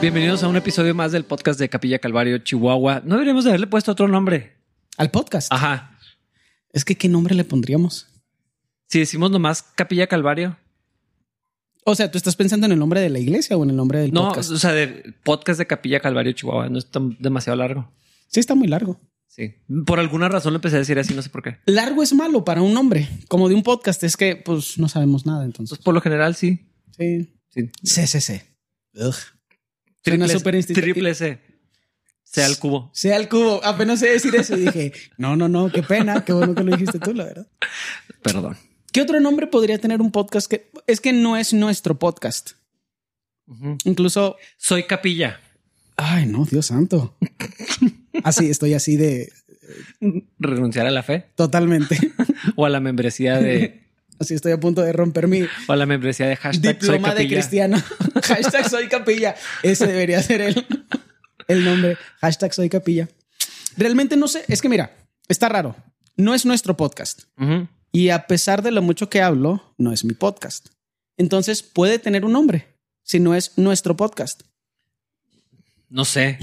Bienvenidos a un episodio más del podcast de Capilla Calvario, Chihuahua. No deberíamos de haberle puesto otro nombre. Al podcast. Ajá. Es que, ¿qué nombre le pondríamos? Si decimos nomás Capilla Calvario. O sea, ¿tú estás pensando en el nombre de la iglesia o en el nombre del No, podcast? o sea, del podcast de Capilla Calvario, Chihuahua. No es tan- demasiado largo. Sí, está muy largo. Sí. Por alguna razón lo empecé a decir así, no sé por qué. Largo es malo para un nombre, como de un podcast. Es que, pues, no sabemos nada, entonces. Entonces, por lo general, sí. Sí. Sí. CCC. Ugh. Triple, Suena súper instintivo. triple C. Sea el cubo. Sea el cubo. Apenas sé decir eso y dije, no, no, no, qué pena. Qué bueno que lo dijiste tú, la verdad. Perdón. ¿Qué otro nombre podría tener un podcast que es que no es nuestro podcast? Incluso, Soy Capilla. ay, no, Dios santo. Así, estoy así de Renunciar a la fe totalmente. o a la membresía de Así estoy a punto de romper mi o la membresía de hashtag soy diploma de cristiano. Hashtag soy capilla. Ese debería ser el, el nombre. Hashtag soy capilla. Realmente no sé. Es que mira, está raro. No es nuestro podcast. Y a pesar de lo mucho que hablo, no es mi podcast. Entonces puede tener un nombre si no es nuestro podcast. No sé.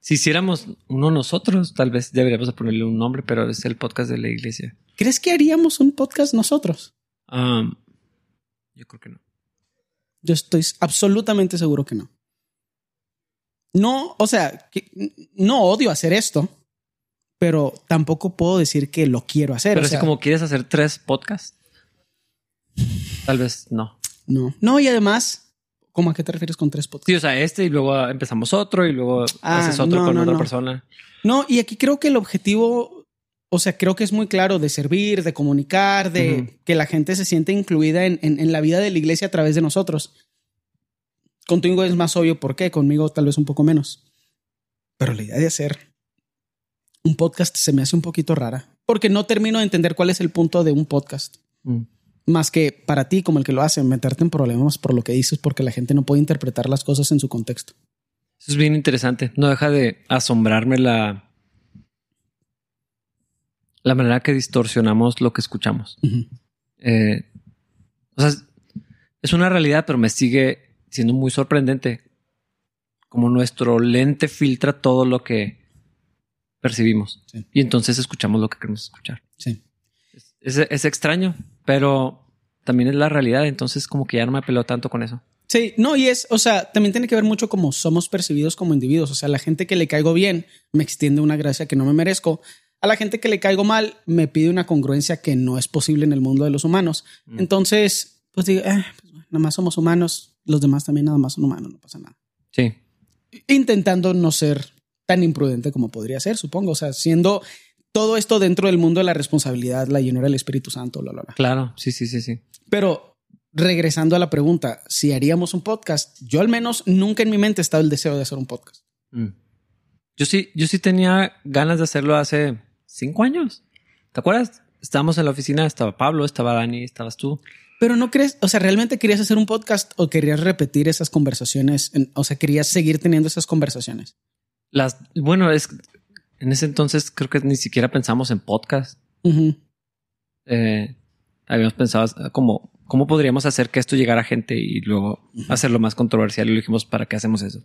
Si hiciéramos uno nosotros, tal vez deberíamos de ponerle un nombre, pero es el podcast de la iglesia. ¿Crees que haríamos un podcast nosotros? Um, yo creo que no. Yo estoy absolutamente seguro que no. No, o sea, que no odio hacer esto, pero tampoco puedo decir que lo quiero hacer. Pero o sea, como quieres hacer tres podcasts, tal vez no. No. No, y además, ¿cómo a qué te refieres con tres podcasts? Sí, o sea, este y luego empezamos otro y luego Ah, haces otro no, con no, otra no. persona. No, y aquí creo que el objetivo, o sea, creo que es muy claro de servir, de comunicar, de que la gente se siente incluida en, en- en la vida de la iglesia a través de nosotros. Contigo es más obvio por qué, conmigo tal vez un poco menos. Pero la idea de hacer un podcast se me hace un poquito rara, porque no termino de entender cuál es el punto de un podcast. Mm. Más que para ti, como el que lo hace, meterte en problemas por lo que dices, porque la gente no puede interpretar las cosas en su contexto. Eso es bien interesante. No deja de asombrarme la, la manera que distorsionamos lo que escuchamos. Eh, o sea, es una realidad, pero me sigue siendo muy sorprendente como nuestro lente filtra todo lo que percibimos Sí. y entonces escuchamos lo que queremos escuchar. Sí. Es, es extraño, pero también es la realidad, entonces como que ya no me peleo tanto con eso. Sí, no, y es, o sea, también tiene que ver mucho cómo somos percibidos como individuos. O sea, la gente que le caigo bien me extiende una gracia que no me merezco. A la gente que le caigo mal me pide una congruencia que no es posible en el mundo de los humanos. Mm. Entonces, pues digo, eh, pues, nada más somos humanos, los demás también nada más son humanos, no pasa nada. Sí. Intentando no ser tan imprudente como podría ser, supongo. O sea, siendo todo esto dentro del mundo de la responsabilidad, la llenura del Espíritu Santo, bla, bla, bla. Claro, sí, sí, sí, sí. Pero regresando a la pregunta, si haríamos un podcast, yo al menos nunca en mi mente estaba el deseo de hacer un podcast. Mm. Yo sí, yo sí tenía ganas de hacerlo hace cinco años. ¿Te acuerdas? Estábamos en la oficina, estaba Pablo, estaba Dani, estabas tú. Pero no crees, o sea, ¿realmente querías hacer un podcast o querías repetir esas conversaciones? En- o sea, ¿querías seguir teniendo esas conversaciones? Las, bueno, es en ese entonces creo que ni siquiera pensamos en podcast. Eh, habíamos pensado ah, como cómo podríamos hacer que esto llegara a gente y luego hacerlo más controversial y lo dijimos para qué hacemos eso.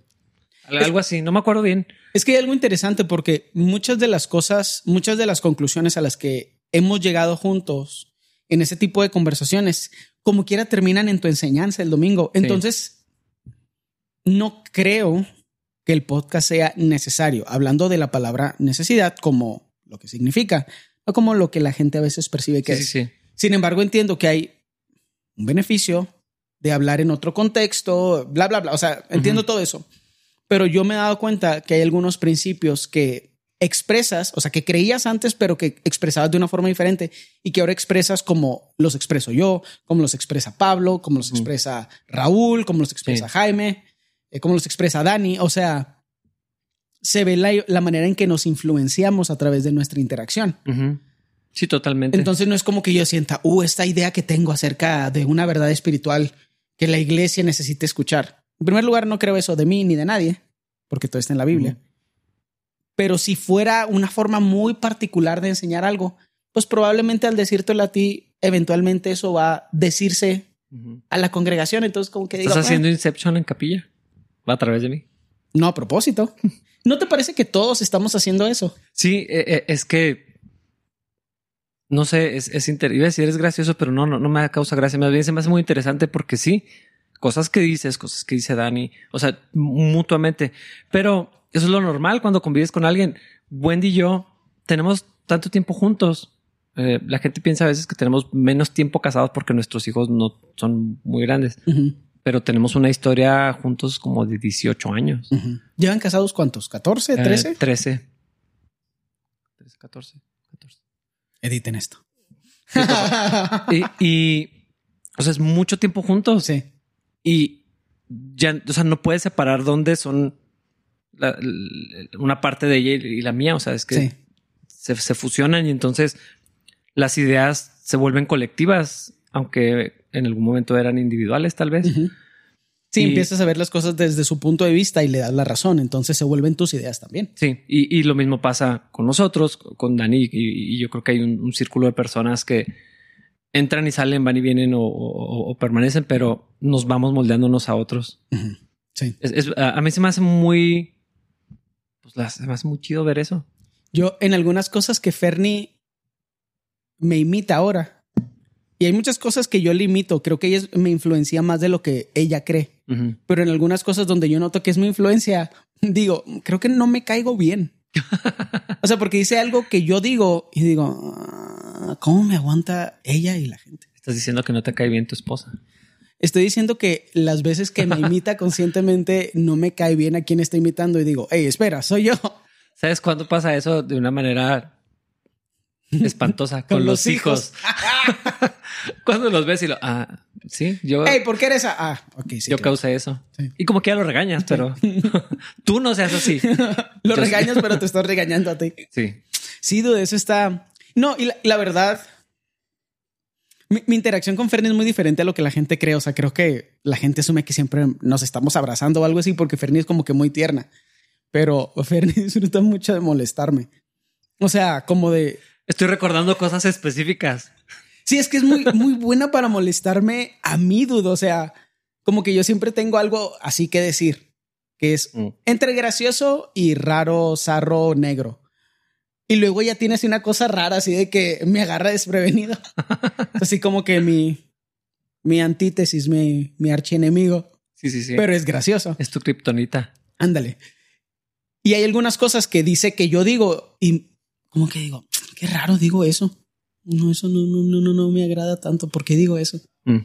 Al- Algo así, no me acuerdo bien. Es que hay algo interesante porque muchas de las cosas, muchas de las conclusiones a las que hemos llegado juntos en ese tipo de conversaciones, como quiera terminan en tu enseñanza el domingo. Entonces, no creo que el podcast sea necesario, hablando de la palabra necesidad como lo que significa, no como lo que la gente a veces percibe que Sí, es. sí. Sin embargo, entiendo que hay un beneficio de hablar en otro contexto, bla, bla, bla. O sea, entiendo todo eso. Pero yo me he dado cuenta que hay algunos principios que expresas, o sea, que creías antes, pero que expresabas de una forma diferente y que ahora expresas como los expreso yo, como los expresa Pablo, como los expresa Raúl, como los expresa Sí. Jaime, eh, como los expresa Dani. O sea, se ve la, la manera en que nos influenciamos a través de nuestra interacción. Sí, totalmente. Entonces no es como que yo sienta, uh, esta idea que tengo acerca de una verdad espiritual que la iglesia necesita escuchar. En primer lugar, no creo eso de mí ni de nadie, porque todo está en la Biblia. Pero si fuera una forma muy particular de enseñar algo, pues probablemente al decírtelo a ti, eventualmente eso va a decirse a la congregación. Entonces, como que digo, ¿Estás "Ah, haciendo Inception en capilla? Va a través de mí. No a propósito. ¿No te parece que todos estamos haciendo eso? Sí, eh, eh, es que no sé, es, es inter... iba a decir es gracioso, pero no, no, no me causa gracia. Más bien se me hace muy interesante porque sí, cosas que dices, cosas que dice Dani, o sea, mutuamente. Pero eso es lo normal cuando convives con alguien. Wendy y yo tenemos tanto tiempo juntos. Eh, la gente piensa a veces que tenemos menos tiempo casados porque nuestros hijos no son muy grandes. Pero tenemos una historia juntos como de 18 años. ¿Llevan casados cuántos? ¿14? ¿13? 13. 13, 14, 14. Editen esto. y, y, o sea, es mucho tiempo juntos. Sí. Y ya, o sea, no puedes separar dónde son la, una parte de ella y la mía. O sea, es que se, se, fusionan y entonces las ideas se vuelven colectivas, aunque en algún momento eran individuales, tal vez. Sí, empiezas a ver las cosas desde su punto de vista y le das la razón. Entonces se vuelven tus ideas también. Sí, y, y lo mismo pasa con nosotros, con Dani, y, yo creo que hay un, círculo de personas que entran y salen, van y vienen o, permanecen, pero nos vamos moldeando unos a otros. Sí. a, mí se me hace muy. Pues se me hace muy chido ver eso. Yo, en algunas cosas que Fernie me imita ahora, y hay muchas cosas que yo limito. Creo que ella me influencia más de lo que ella cree. Pero en algunas cosas donde yo noto que es mi influencia, digo, creo que no me caigo bien. o sea, porque dice algo que yo digo y digo, ¿cómo me aguanta ella y la gente? Estás diciendo que no te cae bien tu esposa. Estoy diciendo que las veces que me imita conscientemente no me cae bien a quien está imitando y digo, hey, espera, soy yo. ¿Sabes cuándo pasa eso de una manera espantosa con, los, hijos. Cuando los ves y lo, ah, sí, yo. Hey, ¿por qué eres? Ah, ok, sí. Yo causé eso. Y como que ya lo regañas, pero tú no seas así. lo regañas, pero te estás regañando a ti. Sí. Sí, dude, eso está. No, y la, verdad, mi, interacción con Fernie es muy diferente a lo que la gente cree. O sea, creo que la gente asume que siempre nos estamos abrazando o algo así porque Fernie es como que muy tierna. Pero Fernie disfruta mucho de molestarme. O sea, como de Estoy recordando cosas específicas. Sí, es que es muy, muy buena para molestarme a mí, dudo. O sea, como que yo siempre tengo algo así que decir, que es mm. entre gracioso y raro, zarro, negro. Y luego ya tienes una cosa rara así de que me agarra desprevenido. así como que mi, mi antítesis, mi, mi archienemigo. Sí, sí, sí. Pero es gracioso. Es tu kriptonita. Ándale. Y hay algunas cosas que dice que yo digo y como que digo, qué raro digo eso. No, eso no, no, no, no, no me agrada tanto. ¿Por qué digo eso? Mm.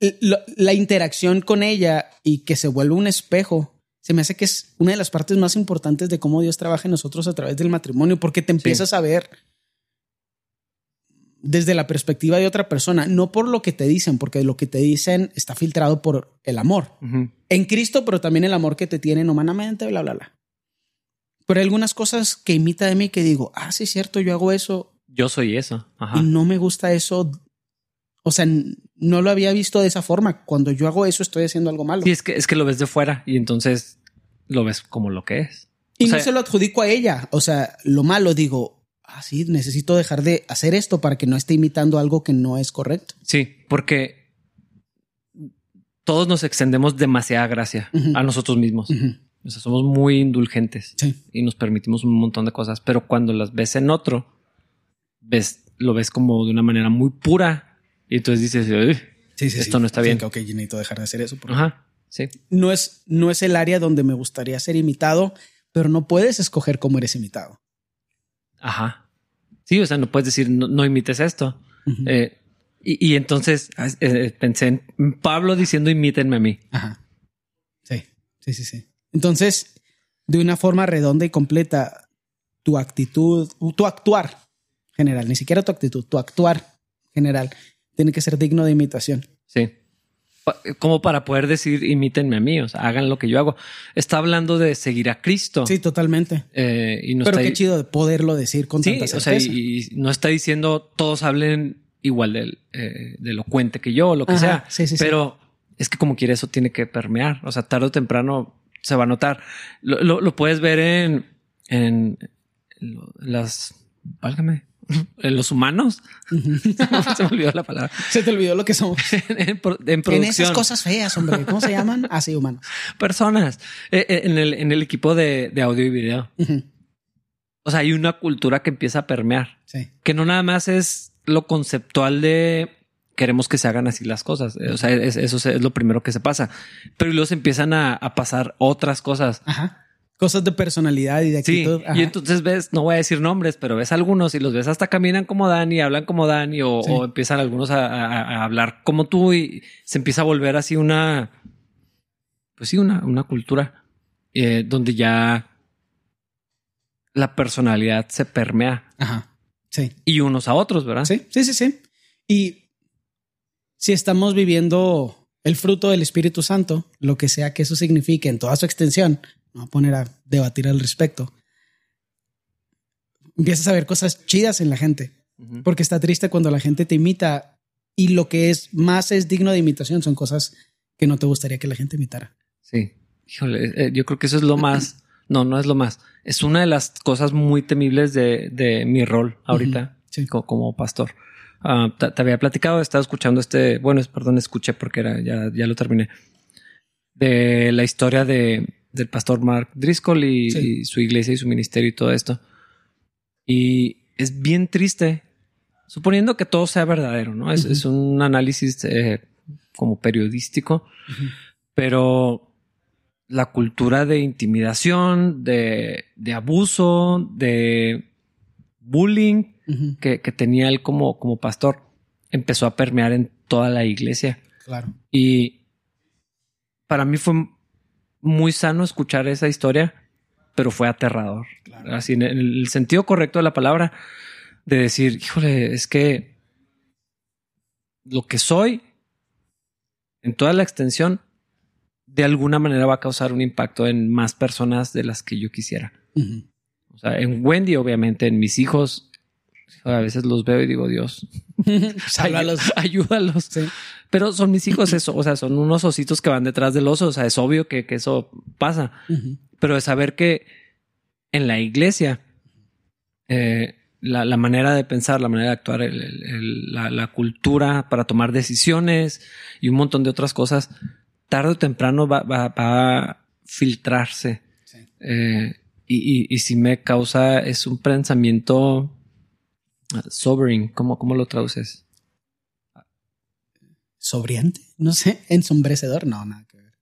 Eh, la, interacción con ella y que se vuelve un espejo se me hace que es una de las partes más importantes de cómo Dios trabaja en nosotros a través del matrimonio, porque te empiezas a ver desde la perspectiva de otra persona, no por lo que te dicen, porque lo que te dicen está filtrado por el amor en Cristo, pero también el amor que te tienen humanamente, bla, bla, bla. Pero hay algunas cosas que imita de mí que digo, ah, sí, es cierto, yo hago eso. Yo soy eso. Y no me gusta eso. O sea, no lo había visto de esa forma. Cuando yo hago eso, estoy haciendo algo malo. Sí, es que, es que lo ves de fuera y entonces lo ves como lo que es. Y no se lo adjudico a ella. O sea, lo malo digo, ah, sí, necesito dejar de hacer esto para que no esté imitando algo que no es correcto. Sí, porque todos nos extendemos demasiada gracia a nosotros mismos. O sea, somos muy indulgentes y nos permitimos un montón de cosas, pero cuando las ves en otro, ves, lo ves como de una manera muy pura y entonces dices, esto no está bien. ok, yo necesito dejar de hacer eso. Ajá, sí. No es, no es el área donde me gustaría ser imitado, pero no puedes escoger cómo eres imitado. Ajá. Sí, o sea, no puedes decir, no, imites esto. Eh, y, entonces eh, pensé en Pablo diciendo, imítenme a mí. Ajá. Sí, sí, sí, sí. Entonces, de una forma redonda y completa, tu actitud, tu actuar general, ni siquiera tu actitud, tu actuar general, tiene que ser digno de imitación. Sí. Como para poder decir, imítenme a mí, o sea, hagan lo que yo hago. Está hablando de seguir a Cristo. Sí, totalmente. Eh, y no Pero qué chido de poderlo decir con sí, tanta O sea, y, no está diciendo todos hablen igual de, eh, de elocuente que yo, o lo que sea. Sí, sí, Pero es que como quiere eso tiene que permear. O sea, tarde o temprano se va a notar. Lo, lo, puedes ver en, en las, válgame, los humanos. se me olvidó la palabra. Se te olvidó lo que somos. en, producción. En esas cosas feas, hombre. ¿Cómo se llaman? Así, humanos. Personas. Eh, eh, en, el, en el equipo de, de audio y video. O sea, hay una cultura que empieza a permear. Sí. Que no nada más es lo conceptual de queremos que se hagan así las cosas. O sea, eso es lo primero que se pasa. Pero luego se empiezan a, a pasar otras cosas. Ajá cosas de personalidad y de actitud. Sí, y entonces ves, no voy a decir nombres, pero ves algunos y los ves hasta caminan como Dani, hablan como Dani o, empiezan algunos a, hablar como tú y se empieza a volver así una, pues sí, una, una cultura eh, donde ya la personalidad se permea. Ajá. Sí. Y unos a otros, ¿verdad? Sí, sí, sí, sí. Y si estamos viviendo el fruto del Espíritu Santo, lo que sea que eso signifique en toda su extensión, a poner a debatir al respecto, empiezas a ver cosas chidas en la gente. Porque está triste cuando la gente te imita y lo que es más es digno de imitación son cosas que no te gustaría que la gente imitara. Sí. Híjole, eh, yo creo que eso es lo más. No, no es lo más. Es una de las cosas muy temibles de, mi rol ahorita como, pastor. Ah, te, había platicado, estaba escuchando este, bueno, perdón, escuché porque era, ya, ya lo terminé. De la historia de del pastor Mark Driscoll y, su iglesia y su ministerio y todo esto. Y es bien triste, suponiendo que todo sea verdadero, ¿no? Es, un análisis eh, como periodístico, pero la cultura de intimidación, de, abuso, de bullying que, que, tenía él como, como pastor, empezó a permear en toda la iglesia. Claro. Y para mí fue muy sano escuchar esa historia, pero fue aterrador. Así en el sentido correcto de la palabra, de decir, híjole, es que lo que soy en toda la extensión, de alguna manera va a causar un impacto en más personas de las que yo quisiera. O sea, en Wendy, obviamente, en mis hijos, a veces los veo y digo, Dios, ayúdalos. ayúdalos. Pero son mis hijos, eso, o sea, son unos ositos que van detrás del oso. O sea, es obvio que, eso pasa. Pero de saber que en la iglesia, eh, la, manera de pensar, la manera de actuar, la, cultura para tomar decisiones y un montón de otras cosas, tarde o temprano va, a filtrarse. Eh, y, y, si me causa, es un pensamiento sobering, ¿cómo, cómo lo traduces? sobriante, no sé, ensombrecedor, no, nada que ver.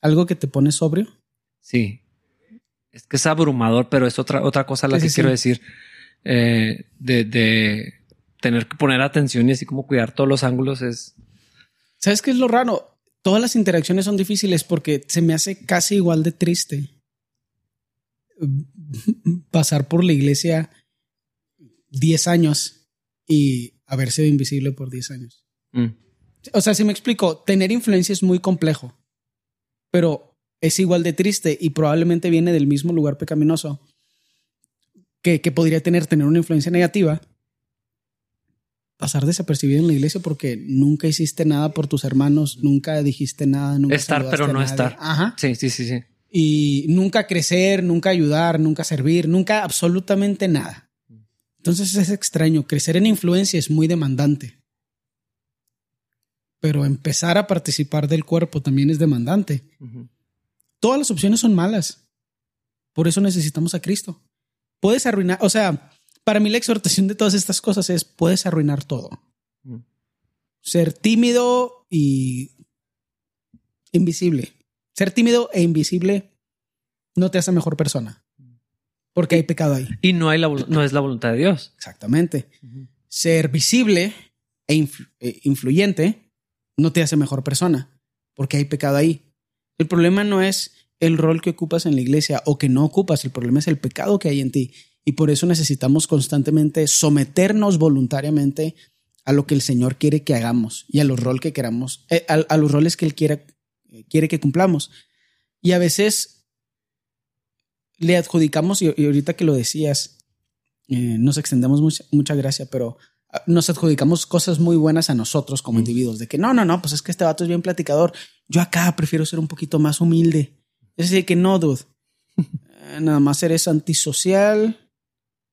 ¿Algo que te pone sobrio? Sí. Es que es abrumador, pero es otra, otra cosa la que quiero decir. Eh, de, tener que poner atención y así como cuidar todos los ángulos es. ¿Sabes qué es lo raro? Todas las interacciones son difíciles porque se me hace casi igual de triste pasar por la iglesia 10 años y haber sido invisible por 10 años. Mm. O sea, si me explico, tener influencia es muy complejo, pero es igual de triste y probablemente viene del mismo lugar pecaminoso que, que podría tener tener una influencia negativa. Pasar desapercibido en la iglesia porque nunca hiciste nada por tus hermanos, nunca dijiste nada, nunca estar pero no estar. Ajá. Sí, sí, sí, sí. Y nunca crecer, nunca ayudar, nunca servir, nunca absolutamente nada. Entonces es extraño. Crecer en influencia es muy demandante pero empezar a participar del cuerpo también es demandante. Todas las opciones son malas. Por eso necesitamos a Cristo. Puedes arruinar, o sea, para mí la exhortación de todas estas cosas es, puedes arruinar todo. Ser tímido y invisible. Ser tímido e invisible no te hace mejor persona. Porque hay pecado ahí. Y no, hay no es la voluntad de Dios. Exactamente. Ser visible e, e influyente no te hace mejor persona, porque hay pecado ahí. El problema no es el rol que ocupas en la iglesia o que no ocupas, el problema es el pecado que hay en ti. Y por eso necesitamos constantemente someternos voluntariamente a lo que el Señor quiere que hagamos y a los roles que queramos, eh, a, los roles que Él quiere, quiere que cumplamos. Y a veces le adjudicamos, y, ahorita que lo decías, eh, nos extendemos mucha, mucha gracia, pero nos adjudicamos cosas muy buenas a nosotros como individuos, de que no, no, no, pues es que este vato es bien platicador. Yo acá prefiero ser un poquito más humilde. Es decir, que no, dude. Eh, nada más eres antisocial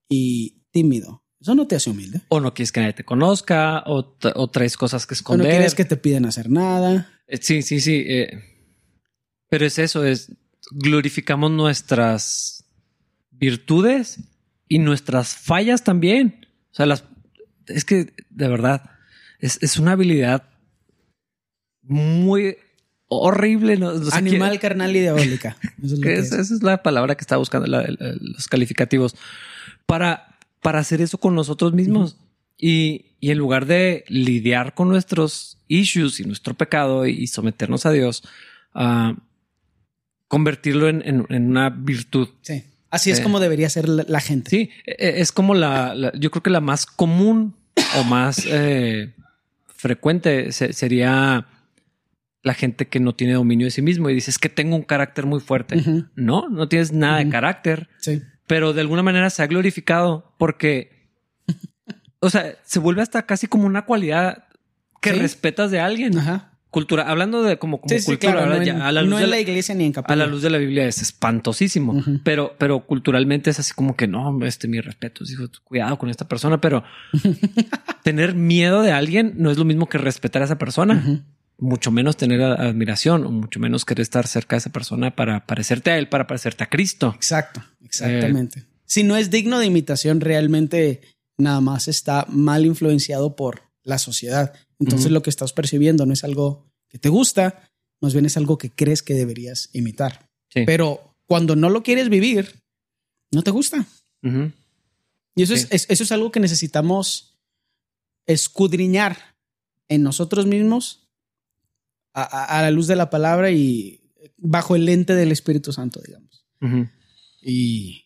y tímido. Eso no te hace humilde. O no quieres que nadie te conozca, o, o traes cosas que esconder. O no quieres que te piden hacer nada. Eh, sí, sí, sí. Eh, pero es eso, es glorificamos nuestras virtudes y nuestras fallas también. O sea, las es que de verdad es, una habilidad muy horrible. Animal, carnal y diabólica. esa es la palabra que está buscando los calificativos para, para hacer eso con nosotros mismos. y, en lugar de lidiar con nuestros issues y nuestro pecado y, someternos a Dios, uh, convertirlo en, una virtud. Sí. Así es eh, como debería ser la, gente. Sí, e, e, es como la, yo creo que la más común o más eh, frecuente sería la gente que no tiene dominio de sí mismo y dices que tengo un carácter muy fuerte. No, no tienes nada de carácter. Sí. Pero de alguna manera se ha glorificado porque, o sea, se vuelve hasta casi como una cualidad que respetas de alguien. Ajá cultura, hablando de como, cultura, no, a la luz de la, iglesia ni en A la luz de la Biblia es espantosísimo, pero, pero culturalmente es así como que no, este mi respeto, dijo, cuidado con esta persona, pero tener miedo de alguien no es lo mismo que respetar a esa persona. Mucho menos tener admiración o mucho menos querer estar cerca de esa persona para parecerte a él, para parecerte a Cristo. Exacto, exactamente. si no es digno de imitación, realmente nada más está mal influenciado por la sociedad. Entonces lo que estás percibiendo no es algo que te gusta, más bien es algo que crees que deberías imitar. Pero cuando no lo quieres vivir, no te gusta. Y eso, es, eso es algo que necesitamos escudriñar en nosotros mismos a, la luz de la palabra y bajo el lente del Espíritu Santo, digamos. Y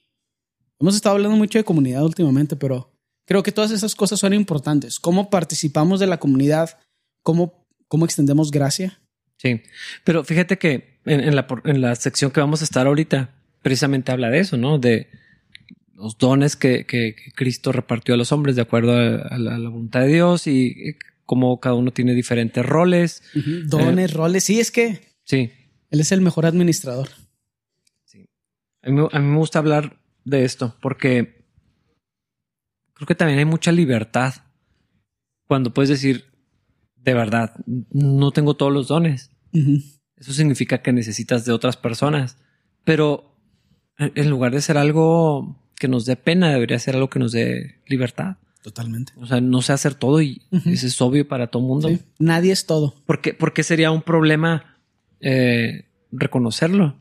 hemos estado hablando mucho de comunidad últimamente, pero Creo que todas esas cosas son importantes. Cómo participamos de la comunidad, cómo, cómo extendemos gracia. Sí, pero fíjate que en, la, en la sección que vamos a estar ahorita, precisamente habla de eso, ¿no? De los dones que, que, Cristo repartió a los hombres de acuerdo a, la, voluntad de Dios y cómo cada uno tiene diferentes roles. Dones, eh, roles. Sí, es que. Sí. Él es el mejor administrador. Sí. A mí, a mí me gusta hablar de esto porque creo que también hay mucha libertad cuando puedes decir, de verdad, no tengo todos los dones. Eso significa que necesitas de otras personas. Pero en lugar de ser algo que nos dé pena, debería ser algo que nos dé libertad. Totalmente. O sea, no sé hacer todo y eso es obvio para todo mundo. Nadie es todo. ¿Por qué, sería un problema eh, reconocerlo?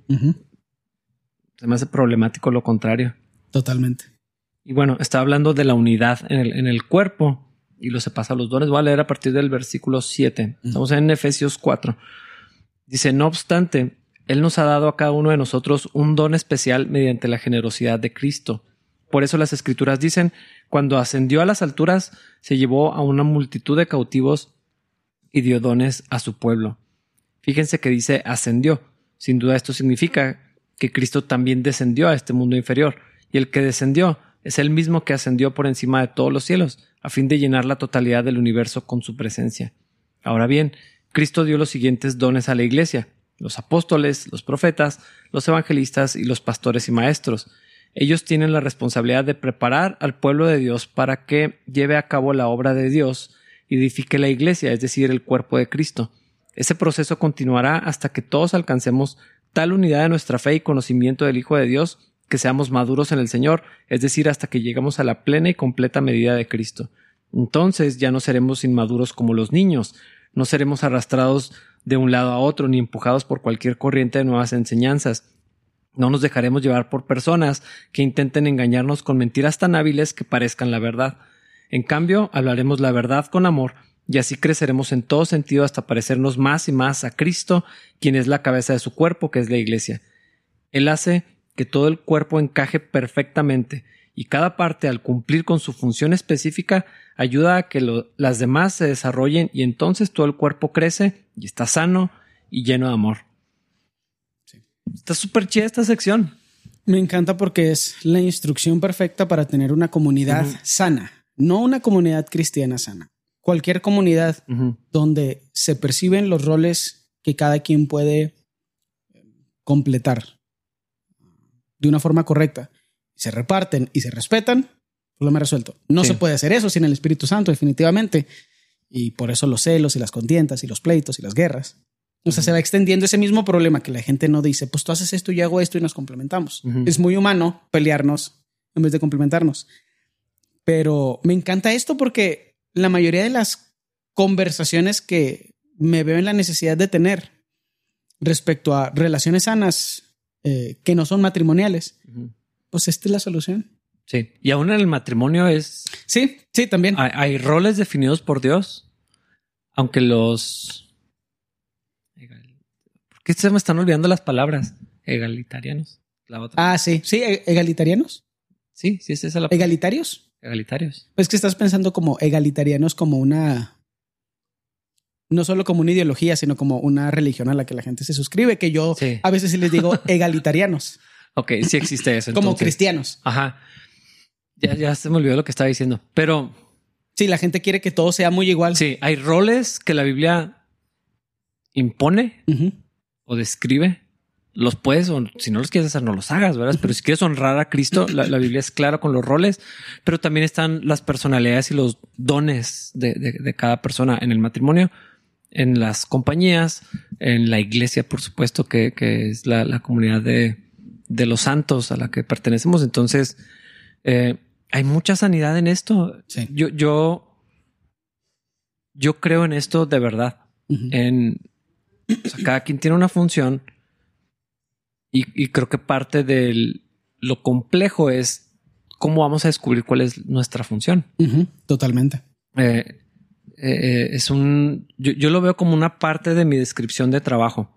Se me hace problemático lo contrario. Totalmente. Y bueno, está hablando de la unidad en el, cuerpo y lo se pasa a los dones. Voy a leer a partir del versículo 7. Estamos en Efesios 4. Dice, no obstante, Él nos ha dado a cada uno de nosotros un don especial mediante la generosidad de Cristo. Por eso las escrituras dicen, cuando ascendió a las alturas, se llevó a una multitud de cautivos y dio dones a su pueblo. Fíjense que dice ascendió. Sin duda esto significa que Cristo también descendió a este mundo inferior. Y el que descendió es el mismo que ascendió por encima de todos los cielos, a fin de llenar la totalidad del universo con su presencia. Ahora bien, Cristo dio los siguientes dones a la Iglesia, los apóstoles, los profetas, los evangelistas y los pastores y maestros. Ellos tienen la responsabilidad de preparar al pueblo de Dios para que lleve a cabo la obra de Dios y edifique la Iglesia, es decir, el cuerpo de Cristo. Ese proceso continuará hasta que todos alcancemos tal unidad de nuestra fe y conocimiento del Hijo de Dios que seamos maduros en el Señor, es decir, hasta que llegamos a la plena y completa medida de Cristo. Entonces ya no seremos inmaduros como los niños, no seremos arrastrados de un lado a otro ni empujados por cualquier corriente de nuevas enseñanzas. No nos dejaremos llevar por personas que intenten engañarnos con mentiras tan hábiles que parezcan la verdad. En cambio, hablaremos la verdad con amor, y así creceremos en todo sentido hasta parecernos más y más a Cristo, quien es la cabeza de su cuerpo, que es la Iglesia. Él hace que todo el cuerpo encaje perfectamente y cada parte al cumplir con su función específica ayuda a que las demás se desarrollen y entonces todo el cuerpo crece y está sano y lleno de amor. Está súper chida esta sección. Me encanta porque es la instrucción perfecta para tener una comunidad sana, no una comunidad cristiana sana. Cualquier comunidad donde se perciben los roles que cada quien puede completar de una forma correcta, se reparten y se respetan, Problema resuelto. No se puede hacer eso sin el Espíritu Santo, definitivamente. Y por eso los celos y las contientas y los pleitos y las guerras. O sea, se va extendiendo ese mismo problema que la gente no dice, pues tú haces esto y yo hago esto y nos complementamos. Es muy humano pelearnos en vez de complementarnos. Pero me encanta esto porque la mayoría de las conversaciones que me veo en la necesidad de tener respecto a relaciones sanas eh, que no son matrimoniales, pues esta es la solución. Sí, y aún en el matrimonio es... Sí, sí, también. Hay, roles definidos por Dios, aunque los... ¿Por qué se me están olvidando las palabras? Egalitarianos. La otra. Ah, sí, sí, e-, egalitarianos. Sí, sí, es esa la... ¿Egalitarios? Egalitarios. Pues que estás pensando como egalitarianos como una... No solo como una ideología, sino como una religión a la que la gente se suscribe, que yo a veces sí les digo egalitarianos. ok, sí existe eso. como cristianos. Ajá. Ya, ya se me olvidó lo que estaba diciendo, pero... Sí, la gente quiere que todo sea muy igual. Sí, hay roles que la Biblia impone o describe. Los puedes, o si no los quieres hacer, no los hagas, ¿verdad? Pero si quieres honrar a Cristo, la, Biblia es clara con los roles, pero también están las personalidades y los dones de, cada persona en el matrimonio, en las compañías, en la iglesia, por supuesto, que, es la, comunidad de, los santos a la que pertenecemos. Entonces, eh, hay mucha sanidad en esto. Yo, yo, yo creo en esto de verdad. En cada quien tiene una función y, creo que parte de lo complejo es cómo vamos a descubrir cuál es nuestra función. Totalmente. Eh, eh, es un, yo, lo veo como una parte de mi descripción de trabajo.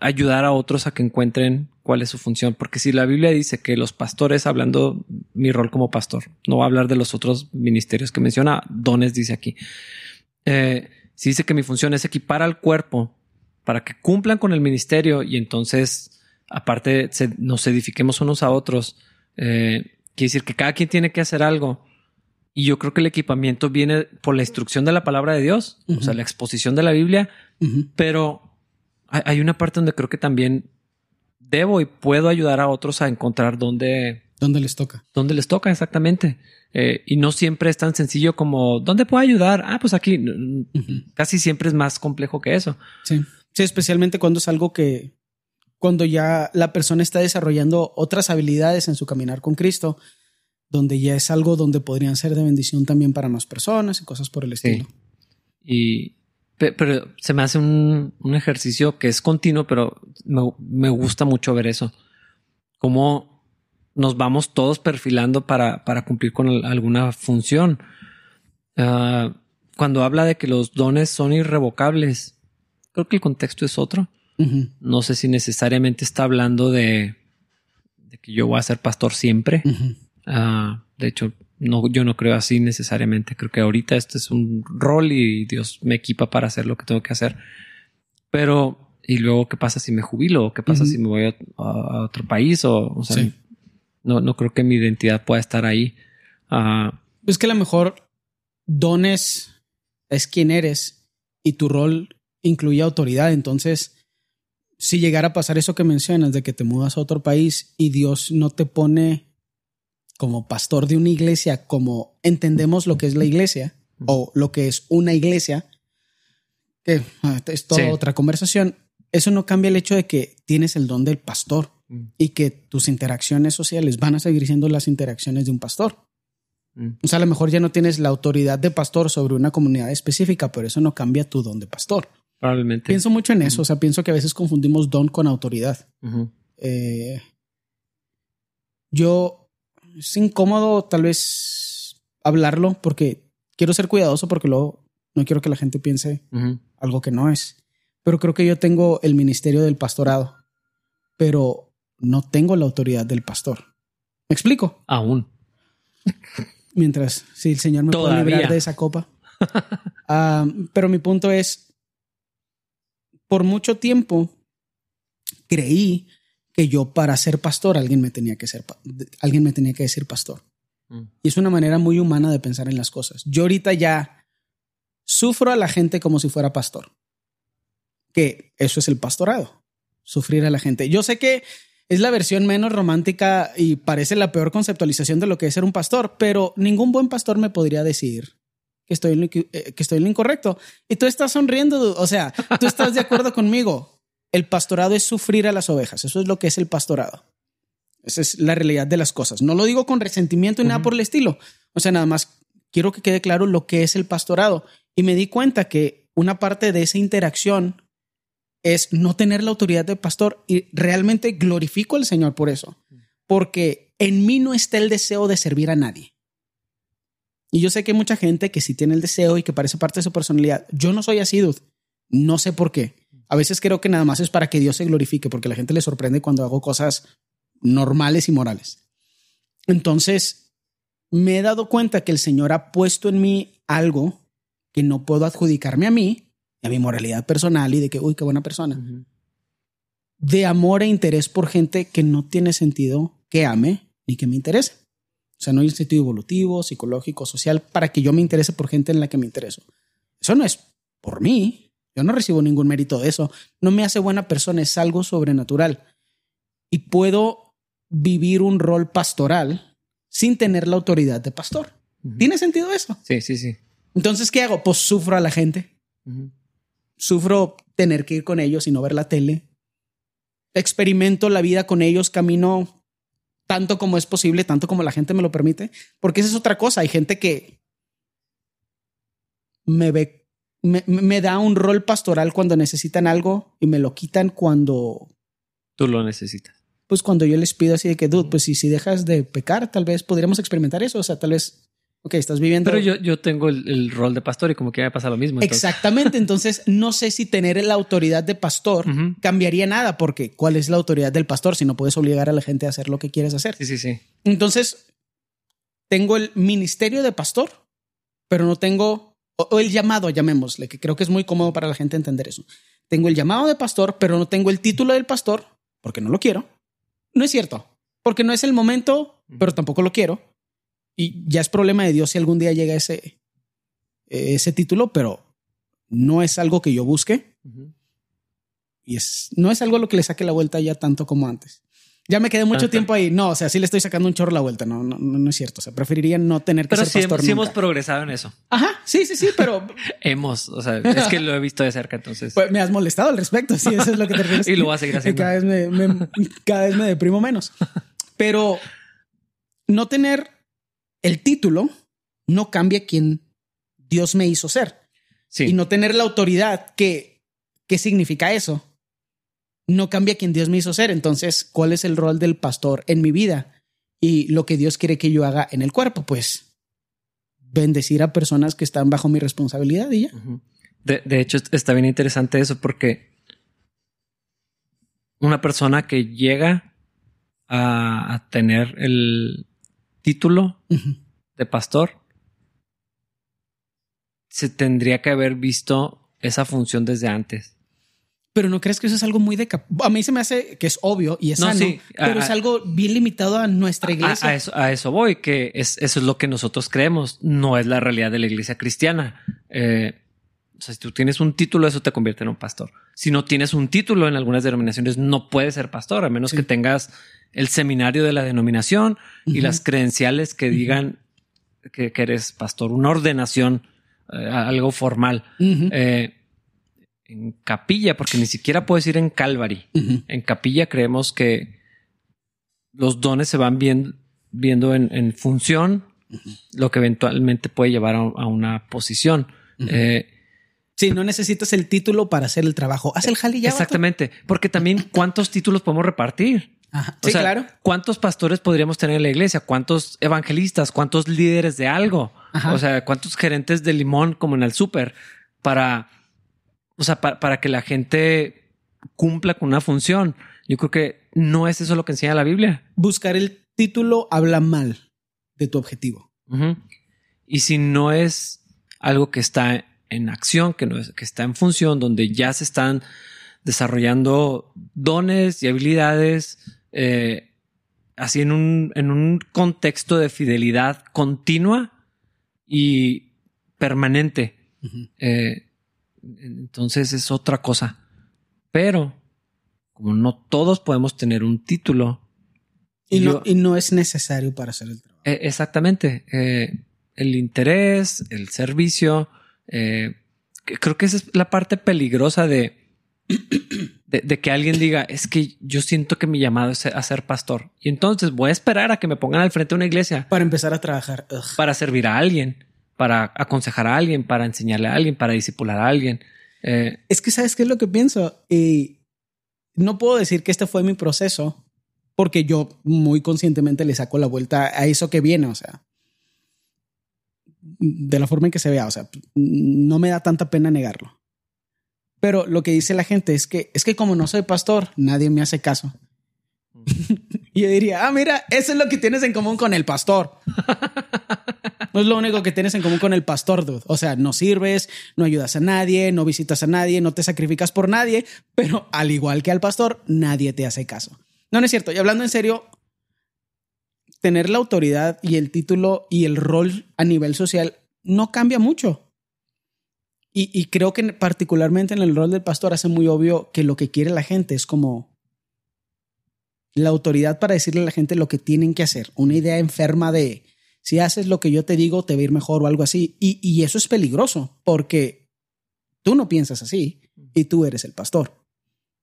ayudar a otros a que encuentren cuál es su función. Porque si la Biblia dice que los pastores, hablando mi rol como pastor, no va a hablar de los otros ministerios que menciona, dones dice aquí. Eh, si dice que mi función es equipar al cuerpo para que cumplan con el ministerio y entonces, aparte, nos edifiquemos unos a otros, eh, quiere decir que cada quien tiene que hacer algo. Y yo creo que el equipamiento viene por la instrucción de la palabra de Dios, o sea, la exposición de la Biblia, pero hay una parte donde creo que también debo y puedo ayudar a otros a encontrar dónde... ¿Dónde les toca? ¿Dónde les toca, exactamente. Eh, y no siempre es tan sencillo como, ¿dónde puedo ayudar? Ah, pues aquí. Casi siempre es más complejo que eso. Sí. Sí, especialmente cuando es algo que, cuando ya la persona está desarrollando otras habilidades en su caminar con Cristo, donde ya es algo donde podrían ser de bendición también para más personas y cosas por el estilo. Y, pero se me hace un, ejercicio que es continuo, pero me, gusta mucho ver eso. Cómo nos vamos todos perfilando para, para cumplir con alguna función. Ah, cuando habla de que los dones son irrevocables, creo que el contexto es otro. No sé si necesariamente está hablando de, que yo voy a ser pastor siempre. Ah, de hecho, no, yo no creo así necesariamente. Creo que ahorita este es un rol y Dios me equipa para hacer lo que tengo que hacer. Pero, ¿y luego qué pasa si me jubilo? ¿Qué pasa si me voy a, otro país? O, sea, no, no creo que mi identidad pueda estar ahí. Uh, es que a lo mejor dones es quien eres y tu rol incluye autoridad. Entonces, si llegara a pasar eso que mencionas de que te mudas a otro país y Dios no te pone como pastor de una iglesia, como entendemos lo que es la iglesia o lo que es una iglesia, que ah, es toda otra conversación, eso no cambia el hecho de que tienes el don del pastor mm. y que tus interacciones sociales van a seguir siendo las interacciones de un pastor. Mm. O sea, a lo mejor ya no tienes la autoridad de pastor sobre una comunidad específica, pero eso no cambia tu don de pastor. Probablemente. Pienso mucho en eso. O sea, pienso que a veces confundimos don con autoridad. Eh, yo es incómodo tal vez hablarlo porque quiero ser cuidadoso porque luego no quiero que la gente piense algo que no es. Pero creo que yo tengo el ministerio del pastorado, pero no tengo la autoridad del pastor. ¿Me explico? Aún. Mientras, si el Señor me puede librar de esa copa. Ah, pero mi punto es, por mucho tiempo creí que yo para ser pastor alguien me tenía que ser alguien me tenía que decir pastor. Mm. Y es una manera muy humana de pensar en las cosas. Yo ahorita ya sufro a la gente como si fuera pastor. Que eso es el pastorado, sufrir a la gente. Yo sé que es la versión menos romántica y parece la peor conceptualización de lo que es ser un pastor, pero ningún buen pastor me podría decir que estoy en lo, que, eh, estoy en lo incorrecto. Y tú estás sonriendo, o sea, tú estás de acuerdo conmigo. El pastorado es sufrir a las ovejas, eso es lo que es el pastorado. Esa es la realidad de las cosas. No lo digo con resentimiento y nada por el estilo. O sea, nada más quiero que quede claro lo que es el pastorado. Y me di cuenta que una parte de esa interacción es no tener la autoridad de pastor y realmente glorifico al Señor por eso, porque en mí no está el deseo de servir a nadie. Y yo sé que hay mucha gente que sí tiene el deseo y que parece parte de su personalidad. Yo no soy así, dude. No sé por qué. A veces creo que nada más es para que Dios se glorifique, porque la gente le sorprende cuando hago cosas normales y morales. Entonces, me he dado cuenta que el Señor ha puesto en mí algo que no puedo adjudicarme a mí, a mi moralidad personal y de que, uy, qué buena persona. De amor e interés por gente que no tiene sentido que ame ni que me interese. O sea, no hay un sentido evolutivo, psicológico, social, para que yo me interese por gente en la que me intereso. Eso no es por mí. Yo no recibo ningún mérito de eso. No me hace buena persona, es algo sobrenatural. Y puedo vivir un rol pastoral sin tener la autoridad de pastor. ¿Tiene sentido eso? Sí, sí, sí. Entonces, ¿qué hago? Pues sufro a la gente. Sufro tener que ir con ellos y no ver la tele. Experimento la vida con ellos, camino tanto como es posible, tanto como la gente me lo permite, porque esa es otra cosa. Hay gente que me ve, me, da un rol pastoral cuando necesitan algo y me lo quitan cuando tú lo necesitas. Pues cuando yo les pido así de que, dude, pues si, si dejas de pecar, tal vez podríamos experimentar eso. O sea, tal vez Ok, estás viviendo. Pero yo, yo tengo el, rol de pastor y como que me pasa lo mismo. Exactamente. Entonces, no sé si tener la autoridad de pastor cambiaría nada, porque ¿cuál es la autoridad del pastor si no puedes obligar a la gente a hacer lo que quieres hacer? Sí, sí, sí. Entonces, tengo el ministerio de pastor, pero no tengo, o, el llamado, llamémosle, que creo que es muy cómodo para la gente entender eso. Tengo el llamado de pastor, pero no tengo el título del pastor, porque no lo quiero. No es cierto, porque no es el momento, pero tampoco lo quiero y ya es problema de Dios si algún día llega ese, ese título, pero no es algo que yo busque. Y es, no es algo a lo que le saque la vuelta ya tanto como antes. Ya me quedé mucho tiempo ahí. No, o sea, sí le estoy sacando un chorro la vuelta. No, no, no es cierto. O sea, preferiría no tener que pero ser pastor. Pero sí hemos progresado en eso. Ajá, sí, sí, sí, pero hemos. O sea, es que lo he visto de cerca. Entonces, pues me has molestado al respecto. Sí, eso es lo que te refieres. y lo voy a seguir haciendo. Cada vez me, cada vez me deprimo menos. Pero no tener el título no cambia quién Dios me hizo ser. Y no tener la autoridad que, ¿qué significa eso? No cambia quién Dios me hizo ser. Entonces, ¿cuál es el rol del pastor en mi vida? Y lo que Dios quiere que yo haga en el cuerpo, pues bendecir a personas que están bajo mi responsabilidad y ya. de, hecho, está bien interesante eso porque una persona que llega a tener el, título de pastor, se tendría que haber visto esa función desde antes. Pero no crees que eso es algo muy de a mí se me hace que es obvio y es sano, pero es algo bien limitado a nuestra iglesia. A, eso, a eso, voy, que es, eso es lo que nosotros creemos, no es la realidad de la iglesia cristiana. Eh, o sea, si tú tienes un título, eso te convierte en un pastor. Si no tienes un título en algunas denominaciones, no puedes ser pastor, a menos que tengas el seminario de la denominación y las credenciales que digan que, eres pastor, una ordenación, eh, algo formal. Eh, en capilla, porque ni siquiera puedes ir en Calvary. En capilla creemos que los dones se van viendo, en, función, lo que eventualmente puede llevar a, una posición. Eh, Sí, no necesitas el título para hacer el trabajo. Haz el jali ya. Exactamente. Porque también cuántos títulos podemos repartir. Sí, claro. ¿Cuántos pastores podríamos tener en la iglesia? ¿Cuántos evangelistas? ¿Cuántos líderes de algo? O sea, ¿cuántos gerentes de limón como en el súper para, o sea, para, que la gente cumpla con una función? Yo creo que no es eso lo que enseña la Biblia. Buscar el título habla mal de tu objetivo. Y si no es algo que está en acción, que, no es, que está en función, donde ya se están desarrollando dones y habilidades eh, así en un, en un contexto de fidelidad continua y permanente. Eh, entonces es otra cosa. Pero, como no todos podemos tener un título. Y, no, y no es necesario para hacer el trabajo. Eh, exactamente. Eh, el interés, el servicio. Eh, creo que esa es la parte peligrosa de, de, que alguien diga, es que yo siento que mi llamado es a ser pastor. Y entonces voy a esperar a que me pongan al frente de una iglesia. Para empezar a trabajar. Para servir a alguien, para aconsejar a alguien, para enseñarle a alguien, para discipular a alguien. es que sabes qué es lo que pienso. Y no puedo decir que este fue mi proceso, porque yo muy conscientemente le saco la vuelta a eso que viene, o sea, de la forma en que se vea, o sea, no me da tanta pena negarlo. Pero lo que dice la gente es que es que como no soy pastor, nadie me hace caso. y yo diría, ah, mira, eso es lo que tienes en común con el pastor. no es lo único que tienes en común con el pastor, dude. O sea, no sirves, no ayudas a nadie, no visitas a nadie, no te sacrificas por nadie, pero al igual que al pastor, nadie te hace caso. No, no es cierto. Y hablando en serio, tener la autoridad y el título y el rol a nivel social no cambia mucho. Y, y, creo que particularmente en el rol del pastor hace muy obvio que lo que quiere la gente es como la autoridad para decirle a la gente lo que tienen que hacer. Una idea enferma de si haces lo que yo te digo, te va a ir mejor o algo así. Y, eso es peligroso porque tú no piensas así y tú eres el pastor.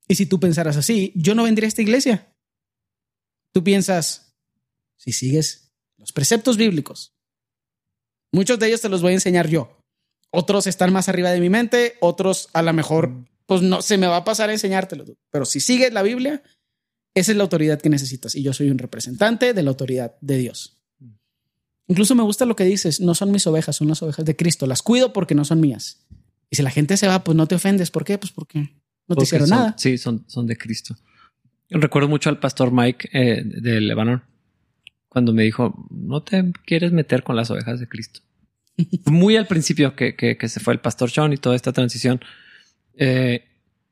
Y si tú pensaras así, yo no vendría a esta iglesia. Tú piensas, si sigues los preceptos bíblicos, muchos de ellos te los voy a enseñar yo. Otros están más arriba de mi mente, otros a lo mejor, pues no se me va a pasar a enseñártelo. Pero si sigues la Biblia, esa es la autoridad que necesitas. Y yo soy un representante de la autoridad de Dios. Incluso me gusta lo que dices, no son mis ovejas, son las ovejas de Cristo. Las cuido porque no son mías. Y si la gente se va, pues no te ofendes. ¿Por qué? Pues porque no te hicieron nada. Sí, son, son de Cristo. recuerdo mucho al pastor Mike eh, de Lebanon cuando me dijo, no te quieres meter con las ovejas de Cristo. Muy al principio que, que, se fue el pastor Sean y toda esta transición. Eh,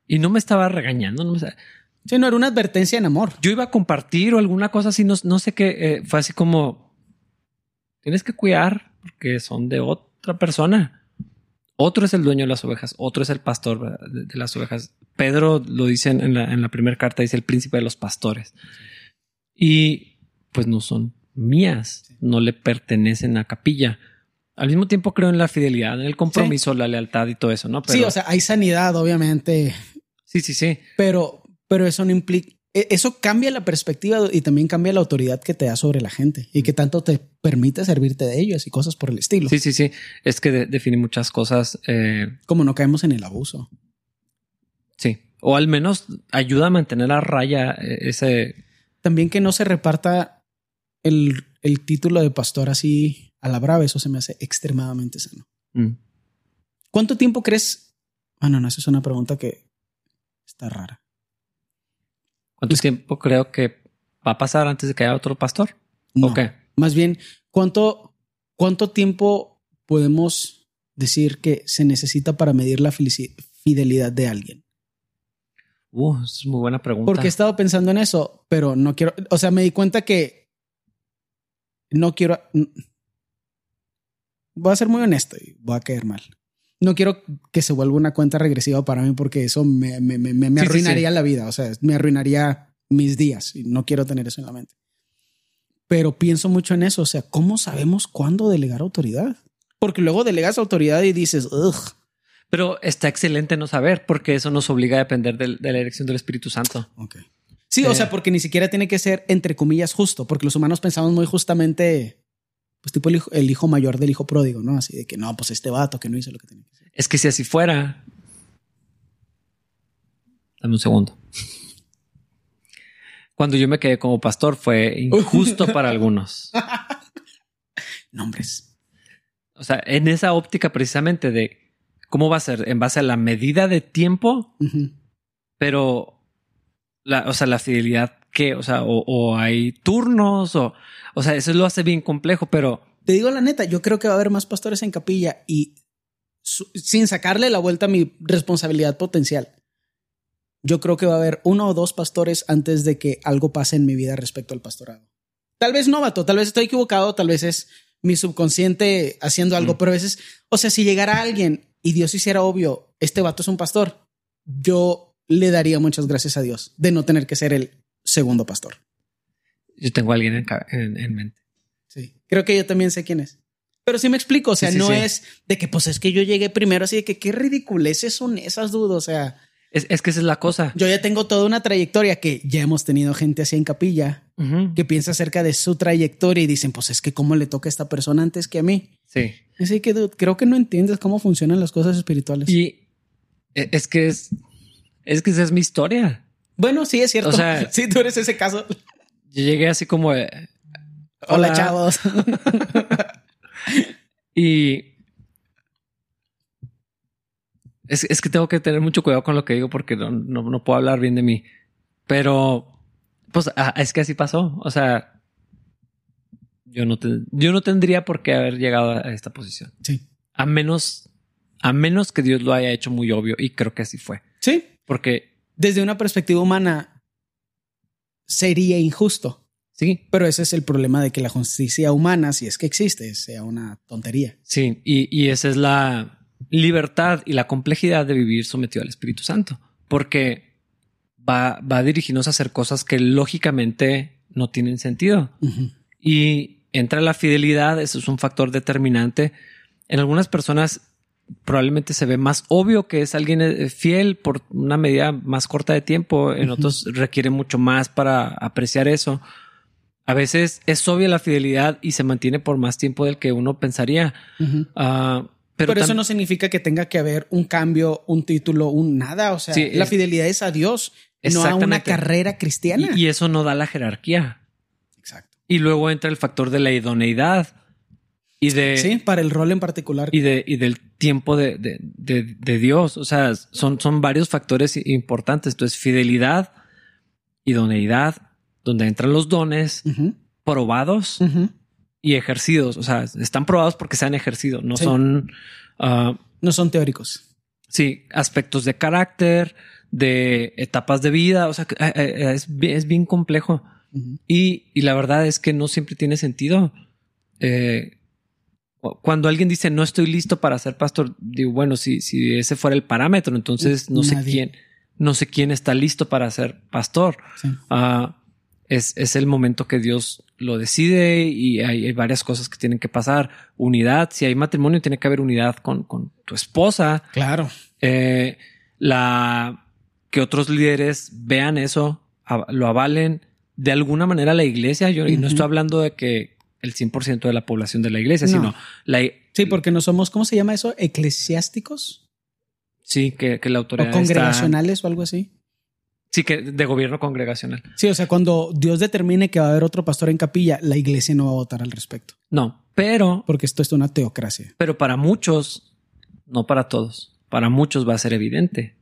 y no me estaba regañando. No me, sí, no era una advertencia en amor. Yo iba a compartir o alguna cosa así, no, no sé qué. Eh, fue así como, tienes que cuidar porque son de otra persona. Otro es el dueño de las ovejas, otro es el pastor de, las ovejas. Pedro lo dice en la, en la primera carta, dice el príncipe de los pastores. Y pues no son mías, no le pertenecen a capilla. Al mismo tiempo creo en la fidelidad, en el compromiso, la lealtad y todo eso, ¿no? sí, o sea, hay sanidad, obviamente. Sí, sí, sí. Pero, pero eso no implica, eso cambia la perspectiva y también cambia la autoridad que te da sobre la gente y que tanto te permite servirte de ellos y cosas por el estilo. Sí, sí, sí. Es que define muchas cosas. Eh, Como no caemos en el abuso. Sí. O al menos ayuda a mantener a raya eh, ese. También que no se reparta el, título de pastor así a la brava. Eso se me hace extremadamente sano. Mm. ¿Cuánto tiempo crees? Ah, no, no, esa es una pregunta que está rara. ¿Cuánto tiempo creo que va a pasar antes de que haya otro pastor? No, Más bien, ¿cuánto, ¿cuánto tiempo podemos decir que se necesita para medir la fidelidad de alguien? Uh, es muy buena pregunta. Porque he estado pensando en eso, pero no quiero, o sea, me di cuenta que no quiero, voy a ser muy honesto y voy a caer mal. No quiero que se vuelva una cuenta regresiva para mí porque eso me, me, me, arruinaría la vida, o sea, me arruinaría mis días y no quiero tener eso en la mente. Pero pienso mucho en eso, o sea, ¿cómo sabemos cuándo delegar autoridad? Porque luego delegas autoridad y dices, ugh. Pero está excelente no saber porque eso nos obliga a depender de, la elección del Espíritu Santo. Ok. Sí, o sea, porque ni siquiera tiene que ser entre comillas justo, porque los humanos pensamos muy justamente pues tipo el hijo, mayor del hijo pródigo, ¿no? Así de que no, pues este vato que no hizo lo que tenía que hacer. Es que si así fuera. Dame un segundo. Cuando yo me quedé como pastor fue injusto para algunos. Nombres. O sea, en esa óptica precisamente de cómo va a ser en base a la medida de tiempo, pero la, o sea, la fidelidad que, o sea, o, hay turnos, o, o sea, eso lo hace bien complejo, pero... Te digo la neta, yo creo que va a haber más pastores en capilla y sin sacarle la vuelta a mi responsabilidad potencial, yo creo que va a haber uno o dos pastores antes de que algo pase en mi vida respecto al pastorado. Tal vez no, vato, tal vez estoy equivocado, tal vez es mi subconsciente haciendo algo, mm. pero a veces, o sea, si llegara alguien y Dios hiciera obvio, este vato es un pastor, yo le daría muchas gracias a Dios de no tener que ser el segundo pastor. Yo tengo a alguien en, mente. Sí, creo que yo también sé quién es. Pero sí me explico, o sea, no es de que pues es que yo llegué primero, así de que qué ridiculeces son esas dudas, o sea... Es, es, que esa es la cosa. Yo ya tengo toda una trayectoria que ya hemos tenido gente así en capilla que piensa acerca de su trayectoria y dicen, pues es que cómo le toca a esta persona antes que a mí. Sí. Así que creo que no entiendes cómo funcionan las cosas espirituales. Y e, es que es, es que esa es mi historia. Bueno, sí, es cierto. O sea, sí, tú eres ese caso. Yo llegué así como Hola, chavos. y es, que tengo que tener mucho cuidado con lo que digo porque no, no, puedo hablar bien de mí. Pero, pues, ah, es que así pasó. O sea, yo no, yo no tendría por qué haber llegado a esta posición. Sí. A menos, a menos que Dios lo haya hecho muy obvio y creo que así fue. Sí. Porque desde una perspectiva humana sería injusto. Sí. Pero ese es el problema de que la justicia humana, si es que existe, sea una tontería. Sí. Y, y esa es la libertad y la complejidad de vivir sometido al Espíritu Santo, porque va, va a dirigirnos a hacer cosas que lógicamente no tienen sentido. Y entra la fidelidad, eso es un factor determinante. En algunas personas probablemente se ve más obvio que es alguien eh, fiel por una medida más corta de tiempo, en otros requiere mucho más para apreciar eso. A veces es obvia la fidelidad y se mantiene por más tiempo del que uno pensaría. Pero, eso no significa que tenga que haber un cambio, un título, un nada. O sea, la fidelidad es a Dios, no a una carrera cristiana. Y, eso no da la jerarquía. Exacto. Y luego entra el factor de la idoneidad y de. Sí, para el rol en particular. Y, de, y del tiempo de, de, Dios. O sea, son, son varios factores importantes. Entonces, fidelidad, idoneidad, donde entran los dones probados y ejercidos. O sea, están probados porque se han ejercido, no son... Ah, no son teóricos. Sí, aspectos de carácter, de etapas de vida. O sea, eh, eh, es, es bien complejo. y, y, la verdad es que no siempre tiene sentido. Eh, cuando alguien dice no estoy listo para ser pastor, digo, bueno, si, si ese fuera el parámetro, entonces no sé quién, no sé quién está listo para ser pastor. Ah, es, es, el momento que Dios lo decide y hay, varias cosas que tienen que pasar. Unidad, si hay matrimonio, tiene que haber unidad con, con tu esposa. Claro. Eh, la que otros líderes vean eso, lo avalen de alguna manera la iglesia. Yo y no estoy hablando de que el 100% de la población de la iglesia, sino la. Sí, porque no somos, ¿cómo se llama eso? Eclesiásticos. Sí, que, que la autoridad. O congregacionales o algo así. Sí, que de gobierno congregacional. Sí, o sea, cuando Dios determine que va a haber otro pastor en capilla, la iglesia no va a votar al respecto. No, pero... Porque esto es una teocracia. Pero para muchos, no para todos, para muchos va a ser evidente.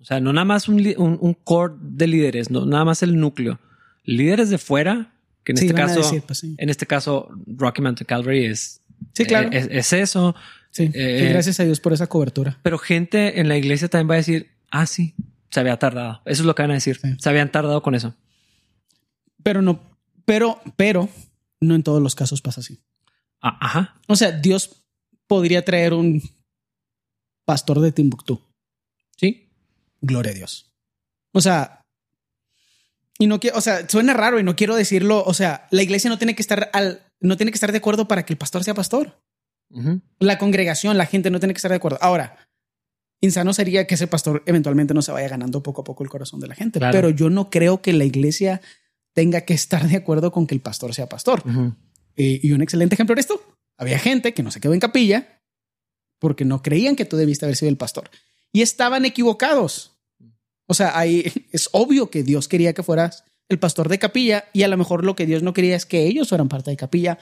O sea, no nada más un, un, core de líderes, no nada más el núcleo. Líderes de fuera, que en este caso, pues en este caso, Rocky Mountain Calvary es, sí, claro. es, eso. Sí, eh, gracias a Dios por esa cobertura. Pero gente en la iglesia también va a decir, ah, sí, se había tardado. Eso es lo que van a decir. Se habían tardado con eso. Pero no, pero, pero no en todos los casos pasa así. Ah, ajá. O sea, Dios podría traer un pastor de Timbuktu. Sí. Gloria a Dios. O sea, y no quiero, o sea, suena raro y no quiero decirlo. O sea, la iglesia no tiene que estar al, no tiene que estar de acuerdo para que el pastor sea pastor. La congregación, la gente no tiene que estar de acuerdo. Ahora, insano sería que ese pastor eventualmente no se vaya ganando poco a poco el corazón de la gente. Pero yo no creo que la iglesia tenga que estar de acuerdo con que el pastor sea pastor. Y un excelente ejemplo de esto, había gente que no se quedó en capilla porque no creían que tú debiste haber sido el pastor. Y estaban equivocados. O sea, ahí es obvio que Dios quería que fueras el pastor de capilla y a lo mejor lo que Dios no quería es que ellos fueran parte de capilla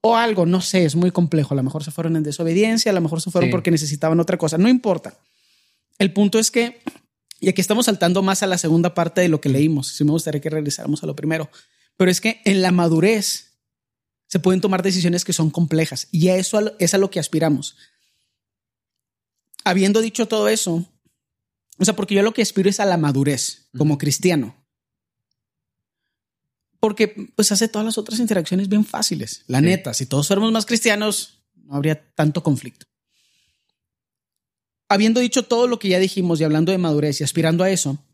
o algo, no sé, es muy complejo. A lo mejor se fueron en desobediencia, a lo mejor se fueron porque necesitaban otra cosa, no importa. El punto es que, y aquí estamos saltando más a la segunda parte de lo que leímos, si me gustaría que regresáramos a lo primero, pero es que en la madurez se pueden tomar decisiones que son complejas y a eso es a lo que aspiramos. Habiendo dicho todo eso, o sea, porque yo lo que aspiro es a la madurez como cristiano. Porque pues hace todas las otras interacciones bien fáciles. La neta, si todos fuéramos más cristianos, no habría tanto conflicto. habiendo dicho todo lo que ya dijimos y hablando de madurez y aspirando a eso,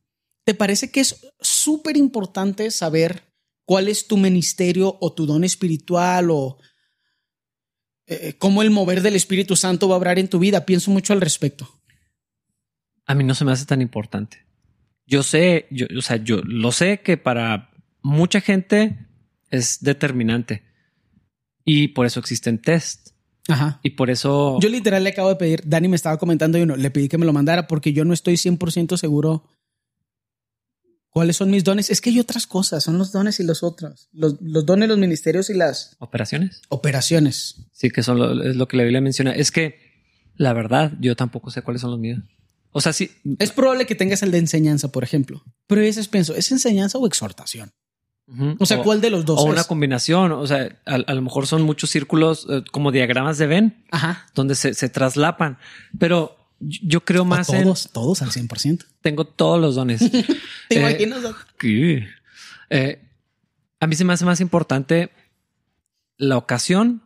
¿te parece que es súper importante saber cuál es tu ministerio o tu don espiritual o eh, cómo el mover del Espíritu Santo va a obrar en tu vida? Pienso mucho al respecto. A mí no se me hace tan importante. Yo sé, yo, o sea, yo lo sé que para mucha gente es determinante y por eso existen test. Ajá. Y por eso. Yo literal le acabo de pedir, Dani me estaba comentando y uno, le pedí que me lo mandara porque yo no estoy 100% seguro cuáles son mis dones. Es que hay otras cosas, son los dones y los otros. Los, los dones, los ministerios y las operaciones. Operaciones. Sí, que son lo, es lo que la Biblia menciona. Es que la verdad, yo tampoco sé cuáles son los míos. O sea, sí. Es probable que tengas el de enseñanza, por ejemplo. Pero a veces pienso, ¿es enseñanza o exhortación? O sea, ¿cuál de los dos? O una combinación. O sea, a, lo mejor son muchos círculos eh, como diagramas de Venn, Ajá. donde se, se traslapan. Pero yo creo más todos, en. Todos al 100%. Tengo todos los dones. ¿Te eh, imaginas? Eh, a mí se me hace más importante la ocasión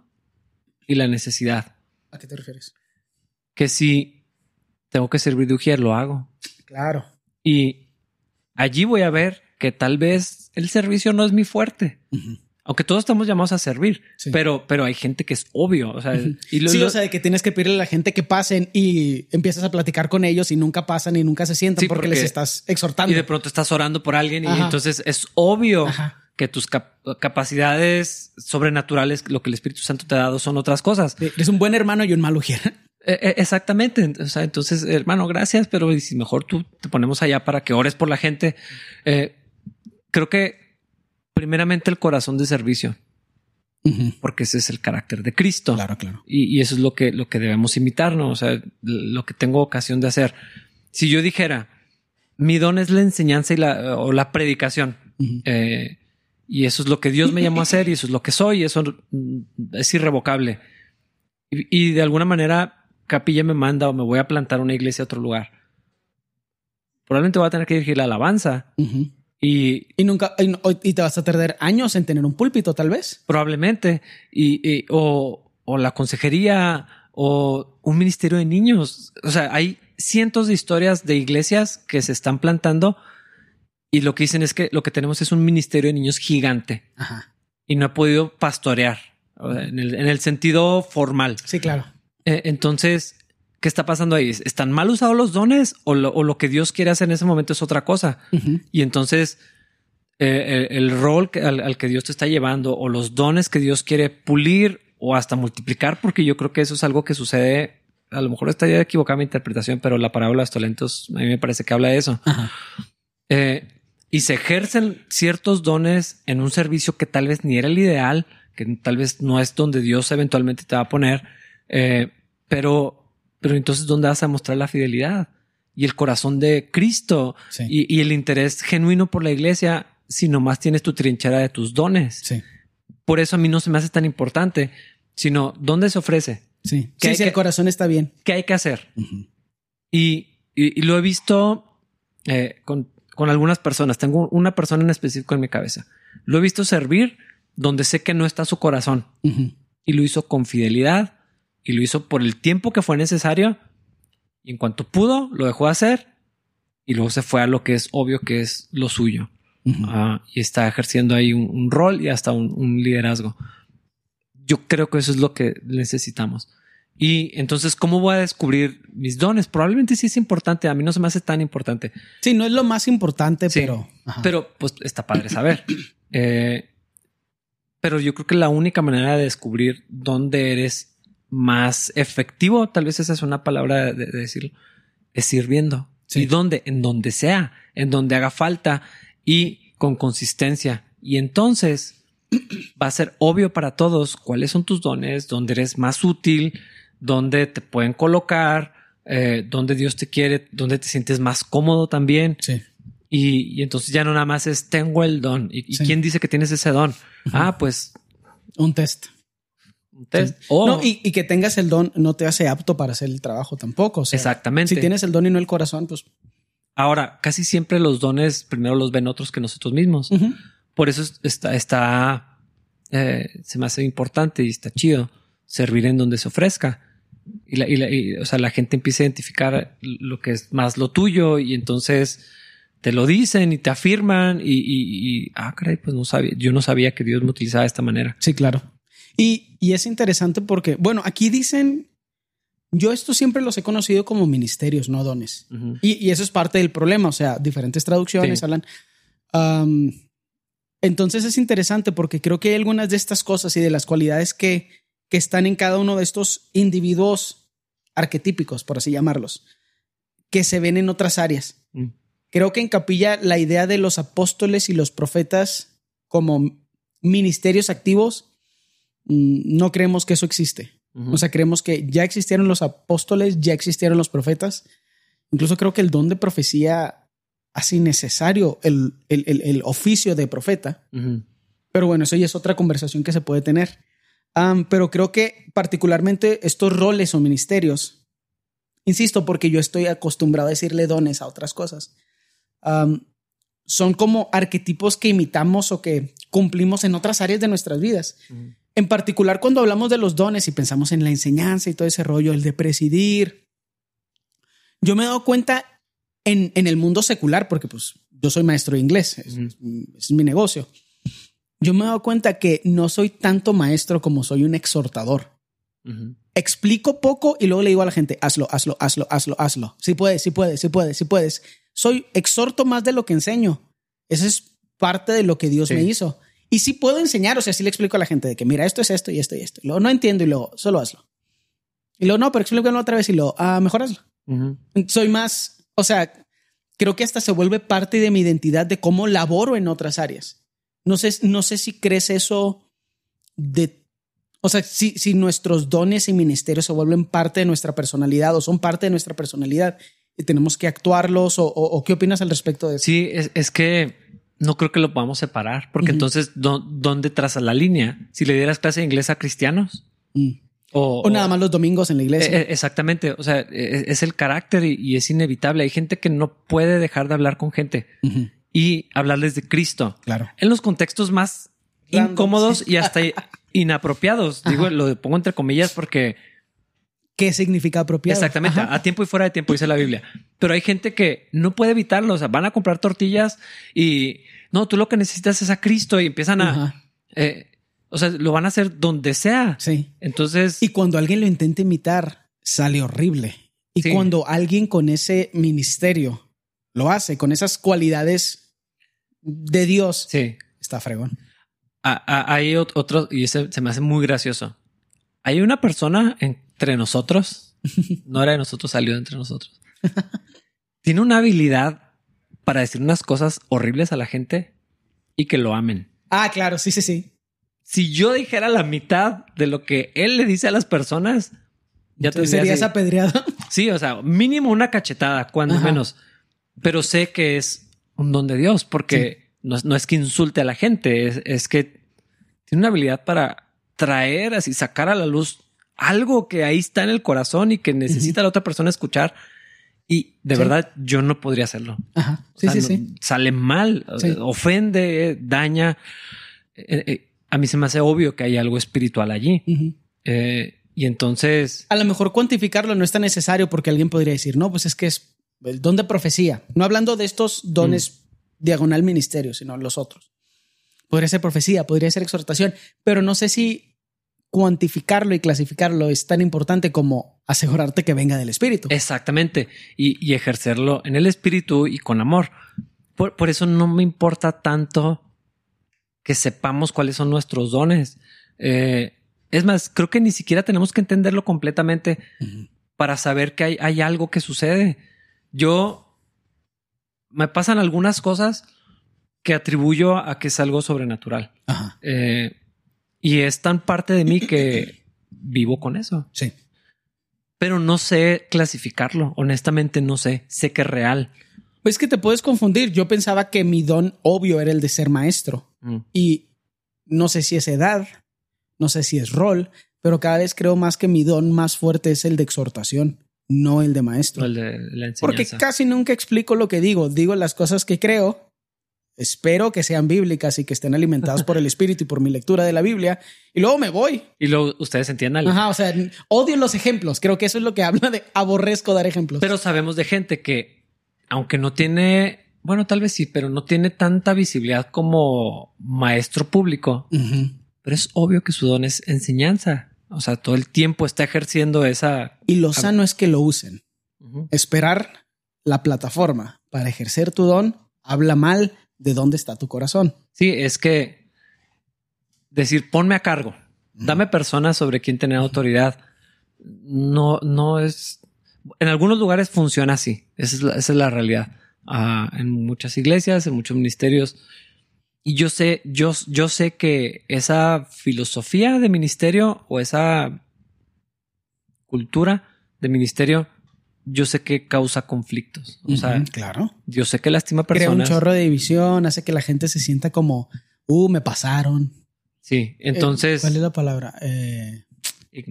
y la necesidad. ¿A qué te refieres? Que si tengo que servir de ujier, lo hago. Claro. Y allí voy a ver que tal vez el servicio no es mi fuerte. Aunque todos estamos llamados a servir, pero, pero hay gente que es obvio. O sea, y sí, o sea, que tienes que pedirle a la gente que pasen y empiezas a platicar con ellos y nunca pasan y nunca se sientan porque, les estás exhortando. Y de pronto estás orando por alguien y entonces es obvio que tus capacidades sobrenaturales, lo que el Espíritu Santo te ha dado, son otras cosas. Eres un buen hermano y un mal ujier. E, e, exactamente. O sea, entonces, hermano, gracias, pero si mejor tú te ponemos allá para que ores por la gente. Eh, creo que primeramente el corazón de servicio. Porque ese es el carácter de Cristo. Claro, claro. Y, eso es lo que, lo que debemos imitarnos. O sea, lo que tengo ocasión de hacer. Si yo dijera, mi don es la enseñanza y la, o la predicación. Eh, y eso es lo que Dios me llamó a hacer y eso es lo que soy. Y eso mm, es irrevocable. Y, de alguna manera, Capilla me manda o me voy a plantar una iglesia a otro lugar. Probablemente voy a tener que dirigir la alabanza. Y, y nunca, y, te vas a perder años en tener un púlpito, tal vez. Probablemente. Y, o, o la consejería o un ministerio de niños. O sea, hay cientos de historias de iglesias que se están plantando y lo que dicen es que lo que tenemos es un ministerio de niños gigante Ajá. y no ha podido pastorear en el, en el sentido formal. Sí, claro. Eh, entonces, ¿Qué está pasando ahí? ¿Están mal usados los dones o lo, que Dios quiere hacer en ese momento es otra cosa? Y entonces eh, el, rol al, que Dios te está llevando o los dones que Dios quiere pulir o hasta multiplicar, porque yo creo que eso es algo que sucede. A lo mejor estaría equivocada mi interpretación, pero la parábola de los talentos a mí me parece que habla de eso. Eh, y se ejercen ciertos dones en un servicio que tal vez ni era el ideal, que tal vez no es donde Dios eventualmente te va a poner, eh, pero pero entonces, ¿dónde vas a mostrar la fidelidad? Y el corazón de Cristo y, el interés genuino por la iglesia si nomás tienes tu trinchera de tus dones. Por eso a mí no se me hace tan importante, sino dónde se ofrece. Sí, sí, el corazón está bien. ¿Qué hay que hacer? y, lo he visto eh, con, algunas personas. Tengo una persona en específico en mi cabeza. Lo he visto servir donde sé que no está su corazón. Y lo hizo con fidelidad, y lo hizo por el tiempo que fue necesario. Y en cuanto pudo, lo dejó hacer y luego se fue a lo que es obvio que es lo suyo. Ah, y está ejerciendo ahí un, rol y hasta un, liderazgo. Yo creo que eso es lo que necesitamos. Y entonces, ¿cómo voy a descubrir mis dones? Probablemente sí es importante. A mí no se me hace tan importante. Sí, no es lo más importante, pero. Pero pues está padre saber. Eh, pero yo creo que la única manera de descubrir dónde eres más efectivo, tal vez esa es una palabra de, decirlo, es sirviendo. ¿Y dónde? En donde sea, en donde haga falta y con consistencia. Y entonces va a ser obvio para todos cuáles son tus dones, dónde eres más útil, dónde te pueden colocar, eh, dónde Dios te quiere, dónde te sientes más cómodo también. Sí. Y, entonces ya no nada más es tengo el don. ¿Y, quién dice que tienes ese don? Ah, pues. Un test. No, y, que tengas el don no te hace apto para hacer el trabajo tampoco. Exactamente. Si tienes el don y no el corazón, pues. Ahora, casi siempre los dones primero los ven otros que nosotros mismos. Por eso está, está eh, se me hace importante y está chido servir en donde se ofrezca. Y, la, y, la, y, o sea, la gente empieza a identificar lo que es más lo tuyo y entonces te lo dicen y te afirman y, y, y ah, caray, pues no sabía, yo no sabía que Dios me utilizaba de esta manera. Sí, claro. Y, y es interesante porque, bueno, aquí dicen, yo esto siempre los he conocido como ministerios, no dones. Uh -huh. y, y, eso es parte del problema, o sea, diferentes traducciones sí. hablan. Um, entonces es interesante porque creo que hay algunas de estas cosas y de las cualidades que, que están en cada uno de estos individuos arquetípicos, por así llamarlos, que se ven en otras áreas. Mm. Creo que en Capilla la idea de los apóstoles y los profetas como ministerios activos, no creemos que eso existe. Uh -huh. O sea, creemos que ya existieron los apóstoles, ya existieron los profetas. Incluso creo que el don de profecía hace necesario el, el, el, el oficio de profeta. Uh -huh. Pero bueno, eso ya es otra conversación que se puede tener. Um, pero creo que particularmente estos roles o ministerios, insisto, porque yo estoy acostumbrado a decirle dones a otras cosas, um, son como arquetipos que imitamos o que cumplimos en otras áreas de nuestras vidas. Uh -huh. En particular cuando hablamos de los dones y pensamos en la enseñanza y todo ese rollo, el de presidir. Yo me he dado cuenta en, en el mundo secular, porque pues yo soy maestro de inglés, es, mi negocio. Yo me he dado cuenta que no soy tanto maestro como soy un exhortador. Uh -huh. Explico poco y luego le digo a la gente, hazlo, hazlo, hazlo, hazlo, hazlo. Si puedes, si puedes, si puedes, si puedes. Soy exhorto más de lo que enseño. Esa es parte de lo que Dios sí. me hizo. Y sí puedo enseñar, o sea, sí le explico a la gente de que mira, esto es esto y esto y esto. Y luego no entiendo y luego solo hazlo. Y luego no, pero explícalo otra vez y luego, ah, mejor hazlo. Uh -huh. Soy más, o sea, creo que hasta se vuelve parte de mi identidad de cómo laboro en otras áreas. No sé, no sé si crees eso de, o sea, si, si nuestros dones y ministerios se vuelven parte de nuestra personalidad o son parte de nuestra personalidad y tenemos que actuarlos o, o, o qué opinas al respecto de eso? Sí, es, es que no creo que lo podamos separar porque uh -huh. entonces ¿dónde traza la línea? Si le dieras clase de inglés a cristianos. Mm. O, o, nada más los domingos en la iglesia. Eh, exactamente. O sea, es, es el carácter y, y, es inevitable. Hay gente que no puede dejar de hablar con gente. Uh -huh y hablarles de Cristo. Claro. En los contextos más Random, incómodos sí. y hasta inapropiados. Ajá. Digo, lo pongo entre comillas porque. ¿Qué significa apropiado? Exactamente, Ajá. a tiempo y fuera de tiempo, dice la Biblia. Pero hay gente que no puede evitarlo. O sea, van a comprar tortillas y no, tú lo que necesitas es a Cristo y empiezan a. Eh, o sea, lo van a hacer donde sea. Sí. Entonces. Y cuando alguien lo intenta imitar, sale horrible. Y sí. cuando alguien con ese ministerio lo hace, con esas cualidades de Dios. Sí. Está fregón. Ah, ah, hay otro, y ese se me hace muy gracioso. Hay una persona entre nosotros, no era de nosotros, salió entre nosotros. Tiene una habilidad para decir unas cosas horribles a la gente y que lo amen. Ah, claro, sí, sí, sí. Si yo dijera la mitad de lo que él le dice a las personas, ya te serías apedreado. Sí, o sea, mínimo una cachetada, cuando Ajá. menos. Pero sé que es un don de Dios, porque sí. no, no, es que insulte a la gente, es, es, que tiene una habilidad para traer así, sacar a la luz algo que ahí está en el corazón y que necesita uh -huh. la otra persona escuchar. Y de sí. verdad, yo no podría hacerlo. Ajá. Sí, o sea, sí, no, sí. Sale mal, ofende, daña. Eh, eh, a mí se me hace obvio que hay algo espiritual allí. Uh -huh. eh, y entonces. A lo mejor cuantificarlo no es tan necesario porque alguien podría decir, no, pues es que es el don de profecía, no hablando de estos dones mm. diagonal ministerio, sino los otros. Podría ser profecía, podría ser exhortación, pero no sé si cuantificarlo y clasificarlo es tan importante como asegurarte que venga del espíritu. Exactamente. Y, y ejercerlo en el espíritu y con amor. Por, por, eso no me importa tanto que sepamos cuáles son nuestros dones. Eh, es más, creo que ni siquiera tenemos que entenderlo completamente uh -huh. para saber que hay, hay algo que sucede yo me pasan algunas cosas que atribuyo a que es algo sobrenatural. Eh, y es tan parte de mí que vivo con eso. Sí. Pero no sé clasificarlo. Honestamente, no sé. Sé que es real. Pues que te puedes confundir. Yo pensaba que mi don obvio era el de ser maestro. Mm. Y no sé si es edad, no sé si es rol, pero cada vez creo más que mi don más fuerte es el de exhortación no el de maestro. El de la Porque casi nunca explico lo que digo. Digo las cosas que creo espero que sean bíblicas y que estén alimentadas por el Espíritu y por mi lectura de la Biblia. Y luego me voy. Y luego ustedes entiendan. Ajá, o sea, odio los ejemplos. Creo que eso es lo que habla de aborrezco dar ejemplos. Pero sabemos de gente que, aunque no tiene, bueno, tal vez sí, pero no tiene tanta visibilidad como maestro público. Pero es obvio que su don es enseñanza. O sea, todo el tiempo está ejerciendo esa. Y lo sano es que lo usen. Esperar la plataforma para ejercer tu don habla mal de dónde está tu corazón. Sí, es que decir ponme a cargo, dame personas sobre quien tener autoridad. No, no es. En algunos lugares funciona así. Esa es la, realidad. Ah, en muchas iglesias, en muchos ministerios. Y yo sé, yo, yo sé que esa filosofía de ministerio o esa cultura de ministerio yo sé que causa conflictos. O sea, claro. Yo sé que lastima personas. Crea un chorro de división, hace que la gente se sienta como, uh, me pasaron. Sí, entonces. ¿Cuál es la palabra? Eh,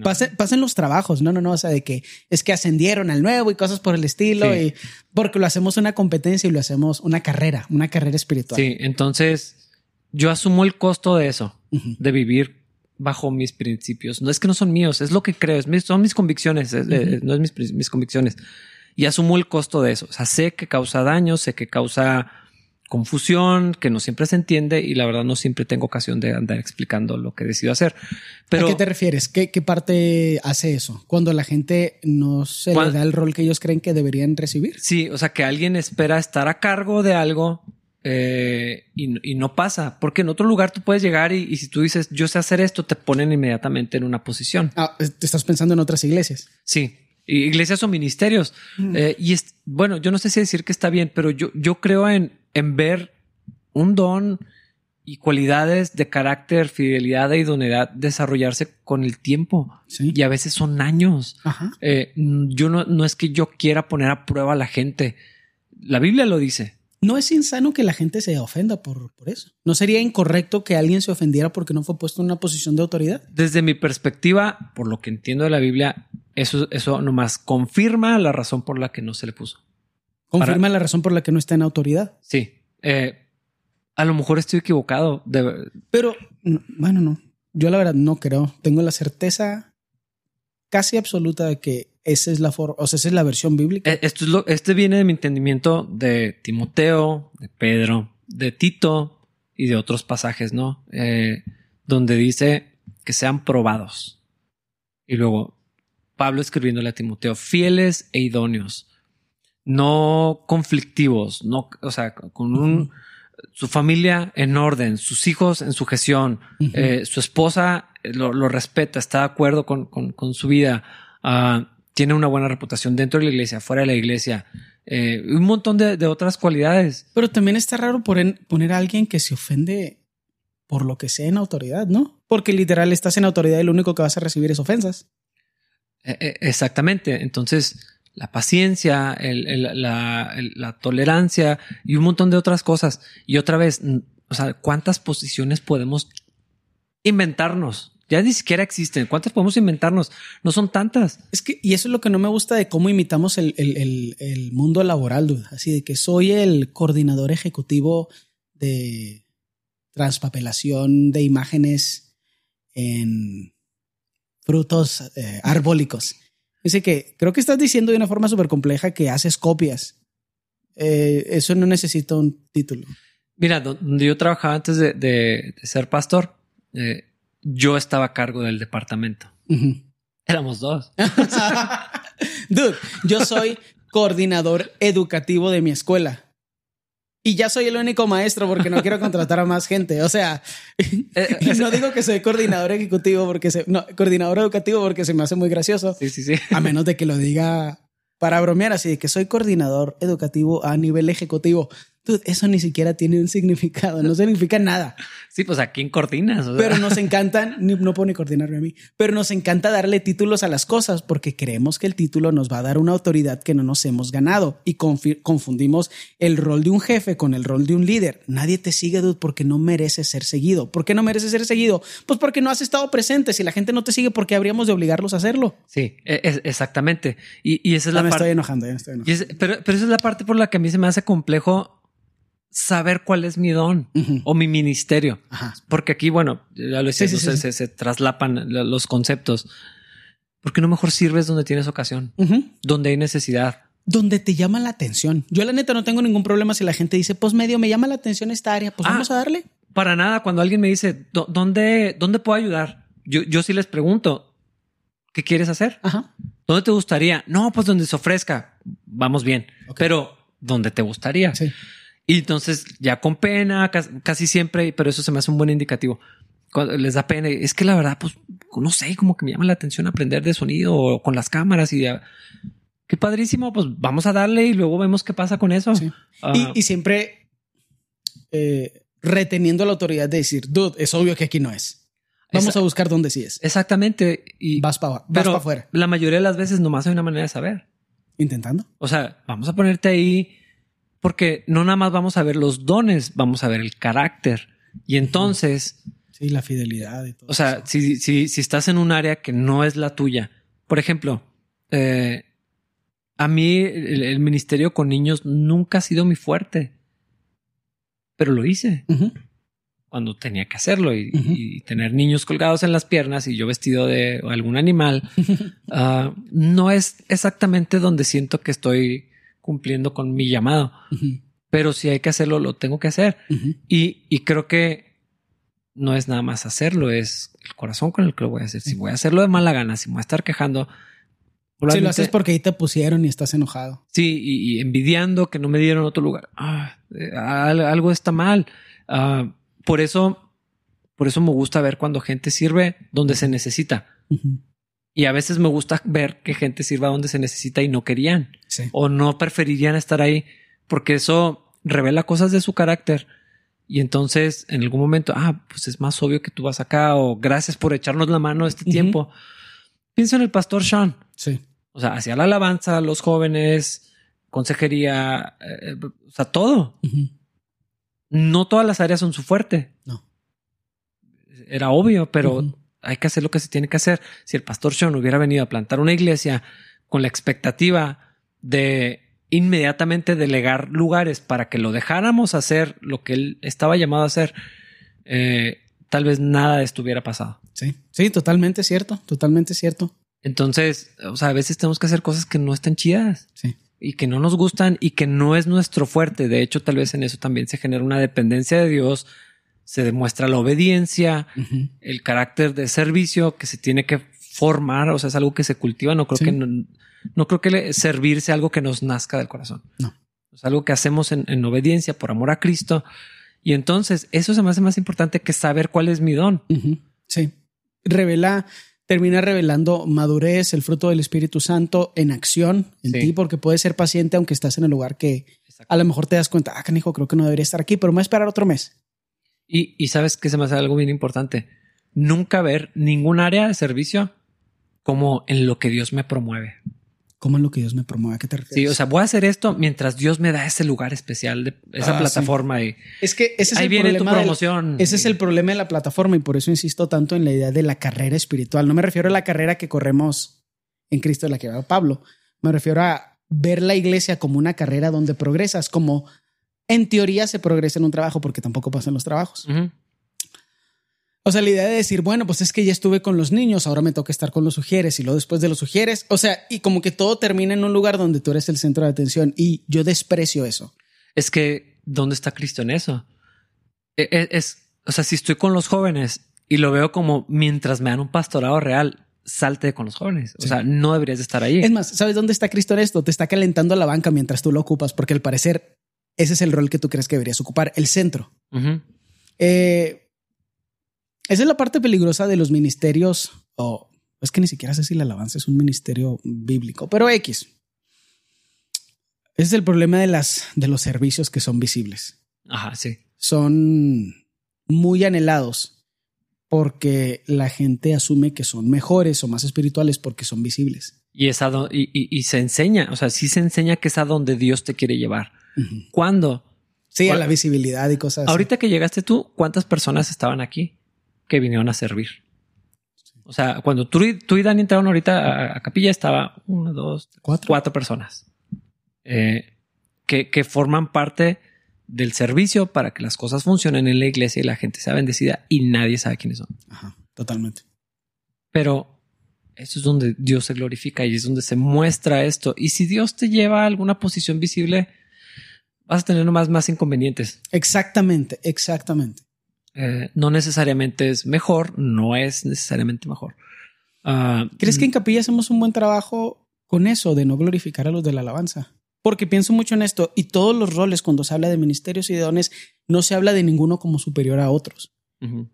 pasen, los trabajos, no, no, no, o sea, de que es que ascendieron al nuevo y cosas por el estilo, y porque lo hacemos una competencia y lo hacemos una carrera, una carrera espiritual. Sí, entonces yo asumo el costo de eso, de vivir bajo mis principios. No es que no son míos, es lo que creo, son mis convicciones, no es mis, mis, convicciones. Y asumo el costo de eso. O sea, sé que causa daño, sé que causa confusión, que no siempre se entiende y la verdad no siempre tengo ocasión de andar explicando lo que decido hacer. Pero, ¿A qué te refieres? ¿Qué, qué parte hace eso? Cuando la gente no se le da el rol que ellos creen que deberían recibir. Sí, o sea, que alguien espera estar a cargo de algo eh, y, no pasa, porque en otro lugar tú puedes llegar y, si tú dices yo sé hacer esto, te ponen inmediatamente en una posición. Ah, te estás pensando en otras iglesias. Sí, iglesias o ministerios. Mm. Eh, y es, bueno, yo no sé si decir que está bien, pero yo, yo creo en, en ver un don y cualidades de carácter, fidelidad e idoneidad desarrollarse con el tiempo. Y a veces son años. Eh, yo no, no es que yo quiera poner a prueba a la gente. La Biblia lo dice no es insano que la gente se ofenda por, por eso. ¿No sería incorrecto que alguien se ofendiera porque no fue puesto en una posición de autoridad? Desde mi perspectiva, por lo que entiendo de la Biblia, eso, eso nomás confirma la razón por la que no se le puso. Confirma la razón por la que no está en autoridad. Sí. Eh, a lo mejor estoy equivocado. Pero, bueno, no. Yo la verdad no creo. Tengo la certeza casi absoluta de que esa es la forma, o sea, esa es la versión bíblica. Eh, esto es lo, este viene de mi entendimiento de Timoteo, de Pedro, de Tito y de otros pasajes, ¿no? Eh, donde dice que sean probados. Y luego Pablo escribiéndole a Timoteo, fieles e idóneos, no conflictivos, no, o sea, con un, su familia en orden, sus hijos en sujeción, eh, su esposa lo, respeta, está de acuerdo con, con, su vida. Uh, tiene una buena reputación dentro de la iglesia, fuera de la iglesia, eh, un montón de, otras cualidades. Pero también está raro poner, poner a alguien que se ofende por lo que sea en autoridad, ¿no? Porque literal estás en autoridad y lo único que vas a recibir es ofensas. Eh, eh, exactamente. Entonces, la paciencia, la, la, tolerancia y un montón de otras cosas. Y otra vez, o sea, ¿cuántas posiciones podemos inventarnos? Ya ni siquiera existen. ¿Cuántas podemos inventarnos? No son tantas. Es que, y eso es lo que no me gusta de cómo imitamos el, el, mundo laboral, dude. Así de que soy el coordinador ejecutivo de transpapelación de imágenes en frutos eh, arbólicos. Dice que creo que estás diciendo de una forma súper compleja que haces copias. Eh, eso no necesita un título. Mira, donde yo trabajaba antes de, ser pastor, eh, yo estaba a cargo del departamento. Éramos dos. Dude, yo soy coordinador educativo de mi escuela. Y ya soy el único maestro porque no quiero contratar a más gente. O sea, eh, no digo que soy coordinador ejecutivo porque se, no, coordinador educativo porque se me hace muy gracioso. Sí, sí, sí. A menos de que lo diga para bromear así de que soy coordinador educativo a nivel ejecutivo eso ni siquiera tiene un significado, no significa nada. Sí, pues a quién coordinas. Pero nos encantan, no puedo ni coordinarme a mí, pero nos encanta darle títulos a las cosas porque creemos que el título nos va a dar una autoridad que no nos hemos ganado y confundimos el rol de un jefe con el rol de un líder. Nadie te sigue, dude, porque no mereces ser seguido. ¿Por qué no mereces ser seguido? Pues porque no has estado presente. Si la gente no te sigue, ¿por qué habríamos de obligarlos a hacerlo? Sí, e, exactamente. Y, esa es la parte. Me estoy enojando, ya estoy enojando. pero, pero esa es la parte por la que a mí se me hace complejo saber cuál es mi don o mi ministerio. Ajá. Porque aquí, bueno, ya lo decía, Sí, sí, se, sí, se- se traslapan la- los conceptos. ¿Por qué no mejor sirves donde tienes ocasión? Donde hay necesidad. Donde te llama la atención. Yo la neta no tengo ningún problema si la gente dice, pues medio me llama la atención esta área, pues Ah. vamos a darle. Para nada, cuando alguien me dice, "¿Dó- ¿dónde, dónde puedo ayudar? Yo, yo sí les pregunto, ¿qué quieres hacer? Ajá. ¿Dónde te gustaría? No, pues donde se ofrezca. Vamos bien. Pero, ¿dónde te gustaría? Sí. Y entonces ya con pena, cas- casi siempre, pero eso se me hace un buen indicativo. Cuando les da pena, es que la verdad, pues no sé, como que me llama la atención aprender de sonido o con las cámaras y. Qué padrísimo, pues vamos a darle y luego vemos qué pasa con eso. Sí. Ah, Y, y siempre eh, reteniendo la autoridad de decir, dude, es obvio que aquí no es. Vamos Esa- a buscar dónde sí es. exactamente. Y, Vas para pa afuera. la mayoría de las veces nomás hay una manera de saber. Intentando. O sea, vamos a ponerte ahí porque no nada más vamos a ver los dones, vamos a ver el carácter. Y entonces, Sí, la fidelidad y todo. o sea, eso. si, si, si estás en un área que no es la tuya, por ejemplo, eh, a mí el, el ministerio con niños nunca ha sido mi fuerte, pero lo hice cuando tenía que hacerlo y tener niños colgados en las piernas y yo vestido de algún animal. ah, no es exactamente donde siento que estoy cumpliendo con mi llamado, pero si hay que hacerlo, lo tengo que hacer. Y, y creo que no es nada más hacerlo, es el corazón con el que lo voy a hacer. Si voy a hacerlo de mala gana, si me voy a estar quejando, Si lo haces porque ahí te pusieron y estás enojado. Sí, y, y envidiando que no me dieron otro lugar. Ah, eh, al- algo está mal. Ah, por eso, por eso me gusta ver cuando gente sirve donde se necesita. Y a veces me gusta ver que gente sirva donde se necesita y no querían Sí. o no preferirían estar ahí porque eso revela cosas de su carácter. Y entonces en algún momento, ah, pues es más obvio que tú vas acá o gracias por echarnos la mano este tiempo. Pienso en el pastor Sean. Sí. O sea, hacia la alabanza, los jóvenes, consejería, eh, o sea, todo. Ujú. No todas las áreas son su fuerte. No. Era obvio, pero. Hay que hacer lo que se tiene que hacer. Si el pastor Sean hubiera venido a plantar una iglesia con la expectativa de inmediatamente delegar lugares para que lo dejáramos hacer lo que él estaba llamado a hacer, eh, tal vez nada de esto hubiera pasado. Sí. Sí, totalmente cierto. Totalmente cierto. Entonces, o sea, a veces tenemos que hacer cosas que no están chidas. Sí. y que no nos gustan y que no es nuestro fuerte. De hecho, tal vez en eso también se genera una dependencia de Dios, se demuestra la obediencia, el carácter de servicio que se tiene que formar, o sea, es algo que se cultiva. No creo Sí. que no, no creo que le- servir sea algo que nos nazca del corazón. No. Es algo que hacemos en, en obediencia por amor a Cristo. Y entonces eso se me hace más importante que saber cuál es mi don. Sí. Revela, termina revelando madurez, el fruto del Espíritu Santo en acción en Sí. ti, porque puedes ser paciente aunque estás en el lugar que a lo mejor te das cuenta, ah, canijo, creo que no debería estar aquí, pero me voy a esperar otro mes. Y, y sabes que se me hace algo bien importante. Nunca ver ningún área de servicio como en lo que Dios me promueve. ¿Cómo es lo que Dios me promueve? ¿A qué te refieres? Sí, o sea, voy a hacer esto mientras Dios me da ese lugar especial de esa Ah, plataforma y es que ese es ahí el viene tu problema del- promoción. Ese es el problema de la plataforma y por eso insisto tanto en la idea de la carrera espiritual. No me refiero a la carrera que corremos en Cristo de la que va Pablo. Me refiero a ver la iglesia como una carrera donde progresas, como en teoría se progresa en un trabajo porque tampoco pasan los trabajos. O sea, la idea de decir, bueno, pues es que ya estuve con los niños, ahora me toca estar con los sugieres y luego después de los sugieres. O sea, y como que todo termina en un lugar donde tú eres el centro de atención y yo desprecio eso. Es que, ¿dónde está Cristo en eso? E- e- Es, o sea, si estoy con los jóvenes y lo veo como mientras me dan un pastorado real, salte con los jóvenes. O Sí. sea, no deberías de estar ahí. Es más, ¿sabes dónde está Cristo en esto? Te está calentando la banca mientras tú lo ocupas, porque al parecer ese es el rol que tú crees que deberías ocupar, el centro. Eh, esa es la parte peligrosa de los ministerios, o es que ni siquiera sé si la alabanza es un ministerio bíblico, pero X. Ese es el problema de, las, de los servicios que son visibles. Ajá, sí. Son muy anhelados porque la gente asume que son mejores o más espirituales porque son visibles. Y, es a do- y, y- y se enseña, o sea, sí se enseña que es a donde Dios te quiere llevar. Ujú. ¿Cuándo? Sí, a ¿Cuál- la visibilidad y cosas así. Ahorita que llegaste tú, ¿cuántas personas estaban aquí que vinieron a servir? O sea, cuando tú, y- tú y Dani entraron ahorita a, a capilla, estaba uno, dos, tres, Cuatro. cuatro personas eh, que, que forman parte del servicio para que las cosas funcionen en la iglesia y la gente sea bendecida y nadie sabe quiénes son. Ajá, totalmente. Pero eso es donde Dios se glorifica y es donde se muestra esto. Y si Dios te lleva a alguna posición visible, vas a tener nomás más inconvenientes. Exactamente, exactamente. Eh, no necesariamente es mejor, no es necesariamente mejor. Uh, ¿Crees que en Capilla hacemos un buen trabajo con eso de no glorificar a los de la alabanza? Porque pienso mucho en esto y todos los roles cuando se habla de ministerios y de dones no se habla de ninguno como superior a otros. Uh -huh.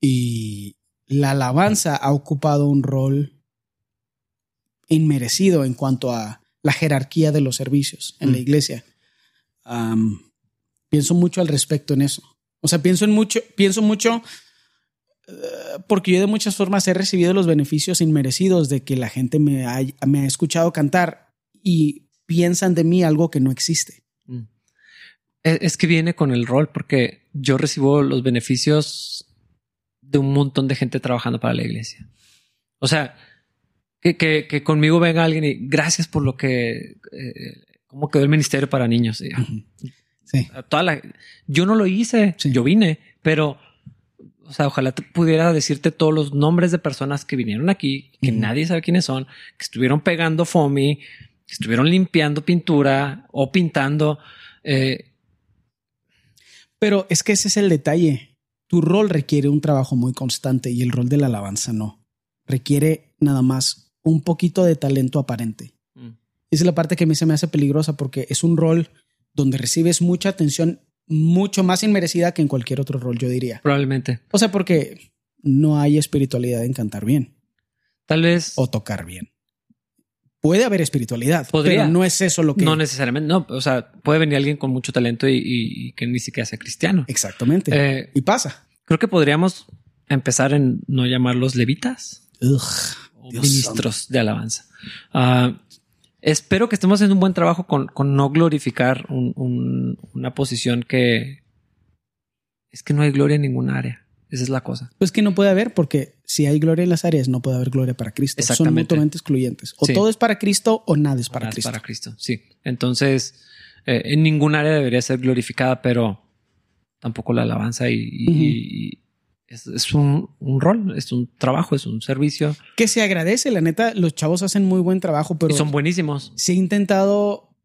Y la alabanza ha ocupado un rol inmerecido en cuanto a la jerarquía de los servicios en mm. la iglesia. Pienso mucho al respecto en eso. O sea, pienso en mucho, pienso mucho uh, porque yo de muchas formas he recibido los beneficios inmerecidos de que la gente me ha, escuchado cantar y piensan de mí algo que no existe. Mm. Es que viene con el rol, porque yo recibo los beneficios de un montón de gente trabajando para la iglesia. O sea, que conmigo venga alguien y gracias por lo que, eh, cómo quedó el ministerio para niños. Y, sí. Toda la, yo no lo hice, sí. yo vine, pero, o sea, ojalá te pudiera decirte todos los nombres de personas que vinieron aquí, que uh -huh. nadie sabe quiénes son, que estuvieron pegando FOMI, que estuvieron limpiando pintura o pintando. Eh, pero es que ese es el detalle tu rol requiere un trabajo muy constante y el rol de la alabanza no. Requiere nada más un poquito de talento aparente. Esa es la parte que a mí se me hace peligrosa porque es un rol donde recibes mucha atención mucho más inmerecida que en cualquier otro rol, yo diría. Probablemente. O sea, porque no hay espiritualidad en cantar bien. Tal vez. O tocar bien. Puede haber espiritualidad, Podría. pero no es eso lo que... No necesariamente, no. O sea, puede venir alguien con mucho talento y, y, y que ni siquiera sea cristiano. Exactamente. Eh, y pasa. Creo que podríamos empezar en no llamarlos levitas Ugh, o ministros de alabanza. Uh, espero que estemos haciendo un buen trabajo con, con no glorificar un, un, una posición que es que no hay gloria en ninguna área. Esa es la cosa. Pues que no puede haber, porque si hay gloria en las áreas, no puede haber gloria para Cristo. Son mutuamente excluyentes. O sí. todo es para Cristo o nada es para nada Cristo. Es para Cristo, sí. Entonces, eh, en ningún área debería ser glorificada, pero tampoco la alabanza y, uh -huh. y es, es un, un, rol, es un trabajo, es un servicio. Que se agradece, la neta, los chavos hacen muy buen trabajo, pero... Y son buenísimos. Se ha intentado,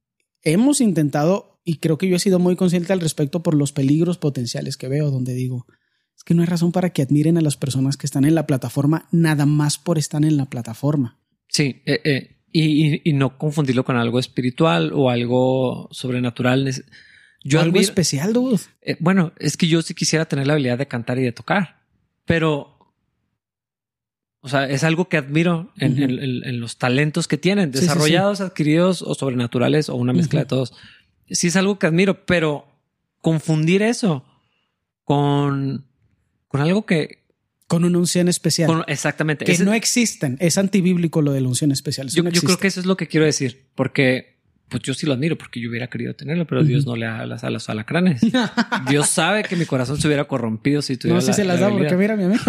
hemos intentado, y creo que yo he sido muy consciente al respecto por los peligros potenciales que veo, donde digo, es que no hay razón para que admiren a las personas que están en la plataforma nada más por estar en la plataforma. Sí, eh, eh, y, y, no confundirlo con algo espiritual o algo sobrenatural. Yo algo admiro, especial, dude. Eh, bueno, es que yo sí quisiera tener la habilidad de cantar y de tocar, pero, o sea, es algo que admiro en, uh -huh. en, en, en los talentos que tienen, desarrollados, sí, sí, sí. adquiridos o sobrenaturales o una mezcla uh -huh. de todos. Sí es algo que admiro, pero confundir eso con con algo que con una unción especial. Con, exactamente. Que no existen. Es antibíblico lo de la unción especial. Yo, no yo, creo que eso es lo que quiero decir, porque pues yo sí lo admiro, porque yo hubiera querido tenerlo, pero. Dios no le da las alas a alacranes. Dios sabe que mi corazón se hubiera corrompido si tuviera. No, si la, se las da, porque mira, mi amigo.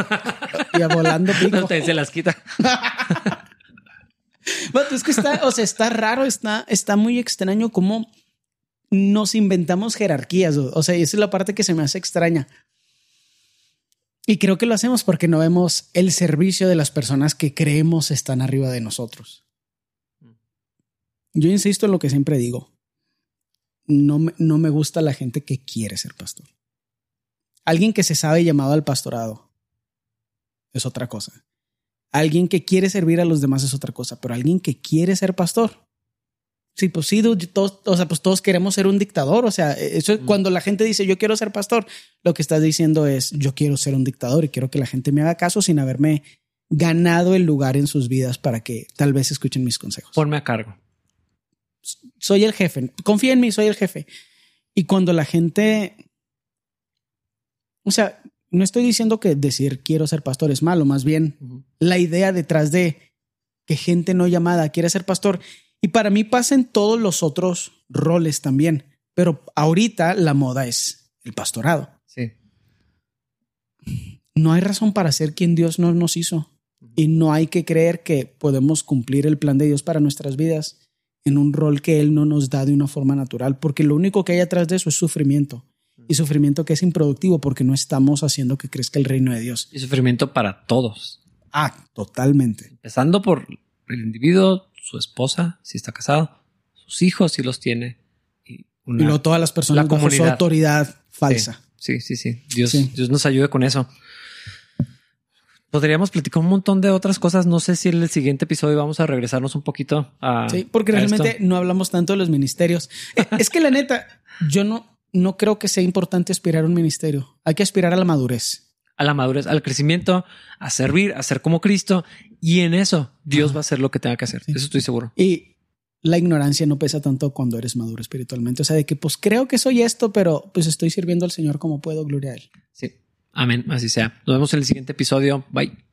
y a volando pico. No, te, se las quita. bueno, es que está, o sea, está raro, está, está muy extraño cómo nos inventamos jerarquías. O sea, esa es la parte que se me hace extraña. Y creo que lo hacemos porque no vemos el servicio de las personas que creemos están arriba de nosotros. Yo insisto en lo que siempre digo. No me, no me gusta la gente que quiere ser pastor. Alguien que se sabe llamado al pastorado es otra cosa. Alguien que quiere servir a los demás es otra cosa, pero alguien que quiere ser pastor Sí, pues sí, todos, o sea, pues todos queremos ser un dictador. O sea, eso es mm. cuando la gente dice yo quiero ser pastor, lo que estás diciendo es yo quiero ser un dictador y quiero que la gente me haga caso sin haberme ganado el lugar en sus vidas para que tal vez escuchen mis consejos. Ponme a cargo. Soy el jefe. Confía en mí, soy el jefe. Y cuando la gente. O sea, no estoy diciendo que decir quiero ser pastor es malo, más bien uh -huh. la idea detrás de que gente no llamada quiere ser pastor y para mí pasa en todos los otros roles también. Pero ahorita la moda es el pastorado. Sí. No hay razón para ser quien Dios no nos hizo. Y no hay que creer que podemos cumplir el plan de Dios para nuestras vidas en un rol que Él no nos da de una forma natural, porque lo único que hay atrás de eso es sufrimiento. Y sufrimiento que es improductivo porque no estamos haciendo que crezca el reino de Dios. Y sufrimiento para todos. Ah, totalmente. Empezando por el individuo, su esposa, si está casado, sus hijos, si los tiene. Y, luego todas las personas la bajo su autoridad falsa. Sí, sí, sí. Dios, Dios nos ayude con eso. Podríamos platicar un montón de otras cosas. No sé si en el siguiente episodio vamos a regresarnos un poquito a. Sí, porque realmente no hablamos tanto de los ministerios. Eh, es que la neta, yo no, no creo que sea importante aspirar a un ministerio. Hay que aspirar a la madurez. A la madurez, al crecimiento, a servir, a ser como Cristo. Y en eso Dios va a hacer lo que tenga que hacer. Eso estoy seguro. Y la ignorancia no pesa tanto cuando eres maduro espiritualmente. O sea, de que pues creo que soy esto, pero pues estoy sirviendo al Señor como puedo, gloria a Él. Sí. Amén, así sea. Nos vemos en el siguiente episodio. Bye.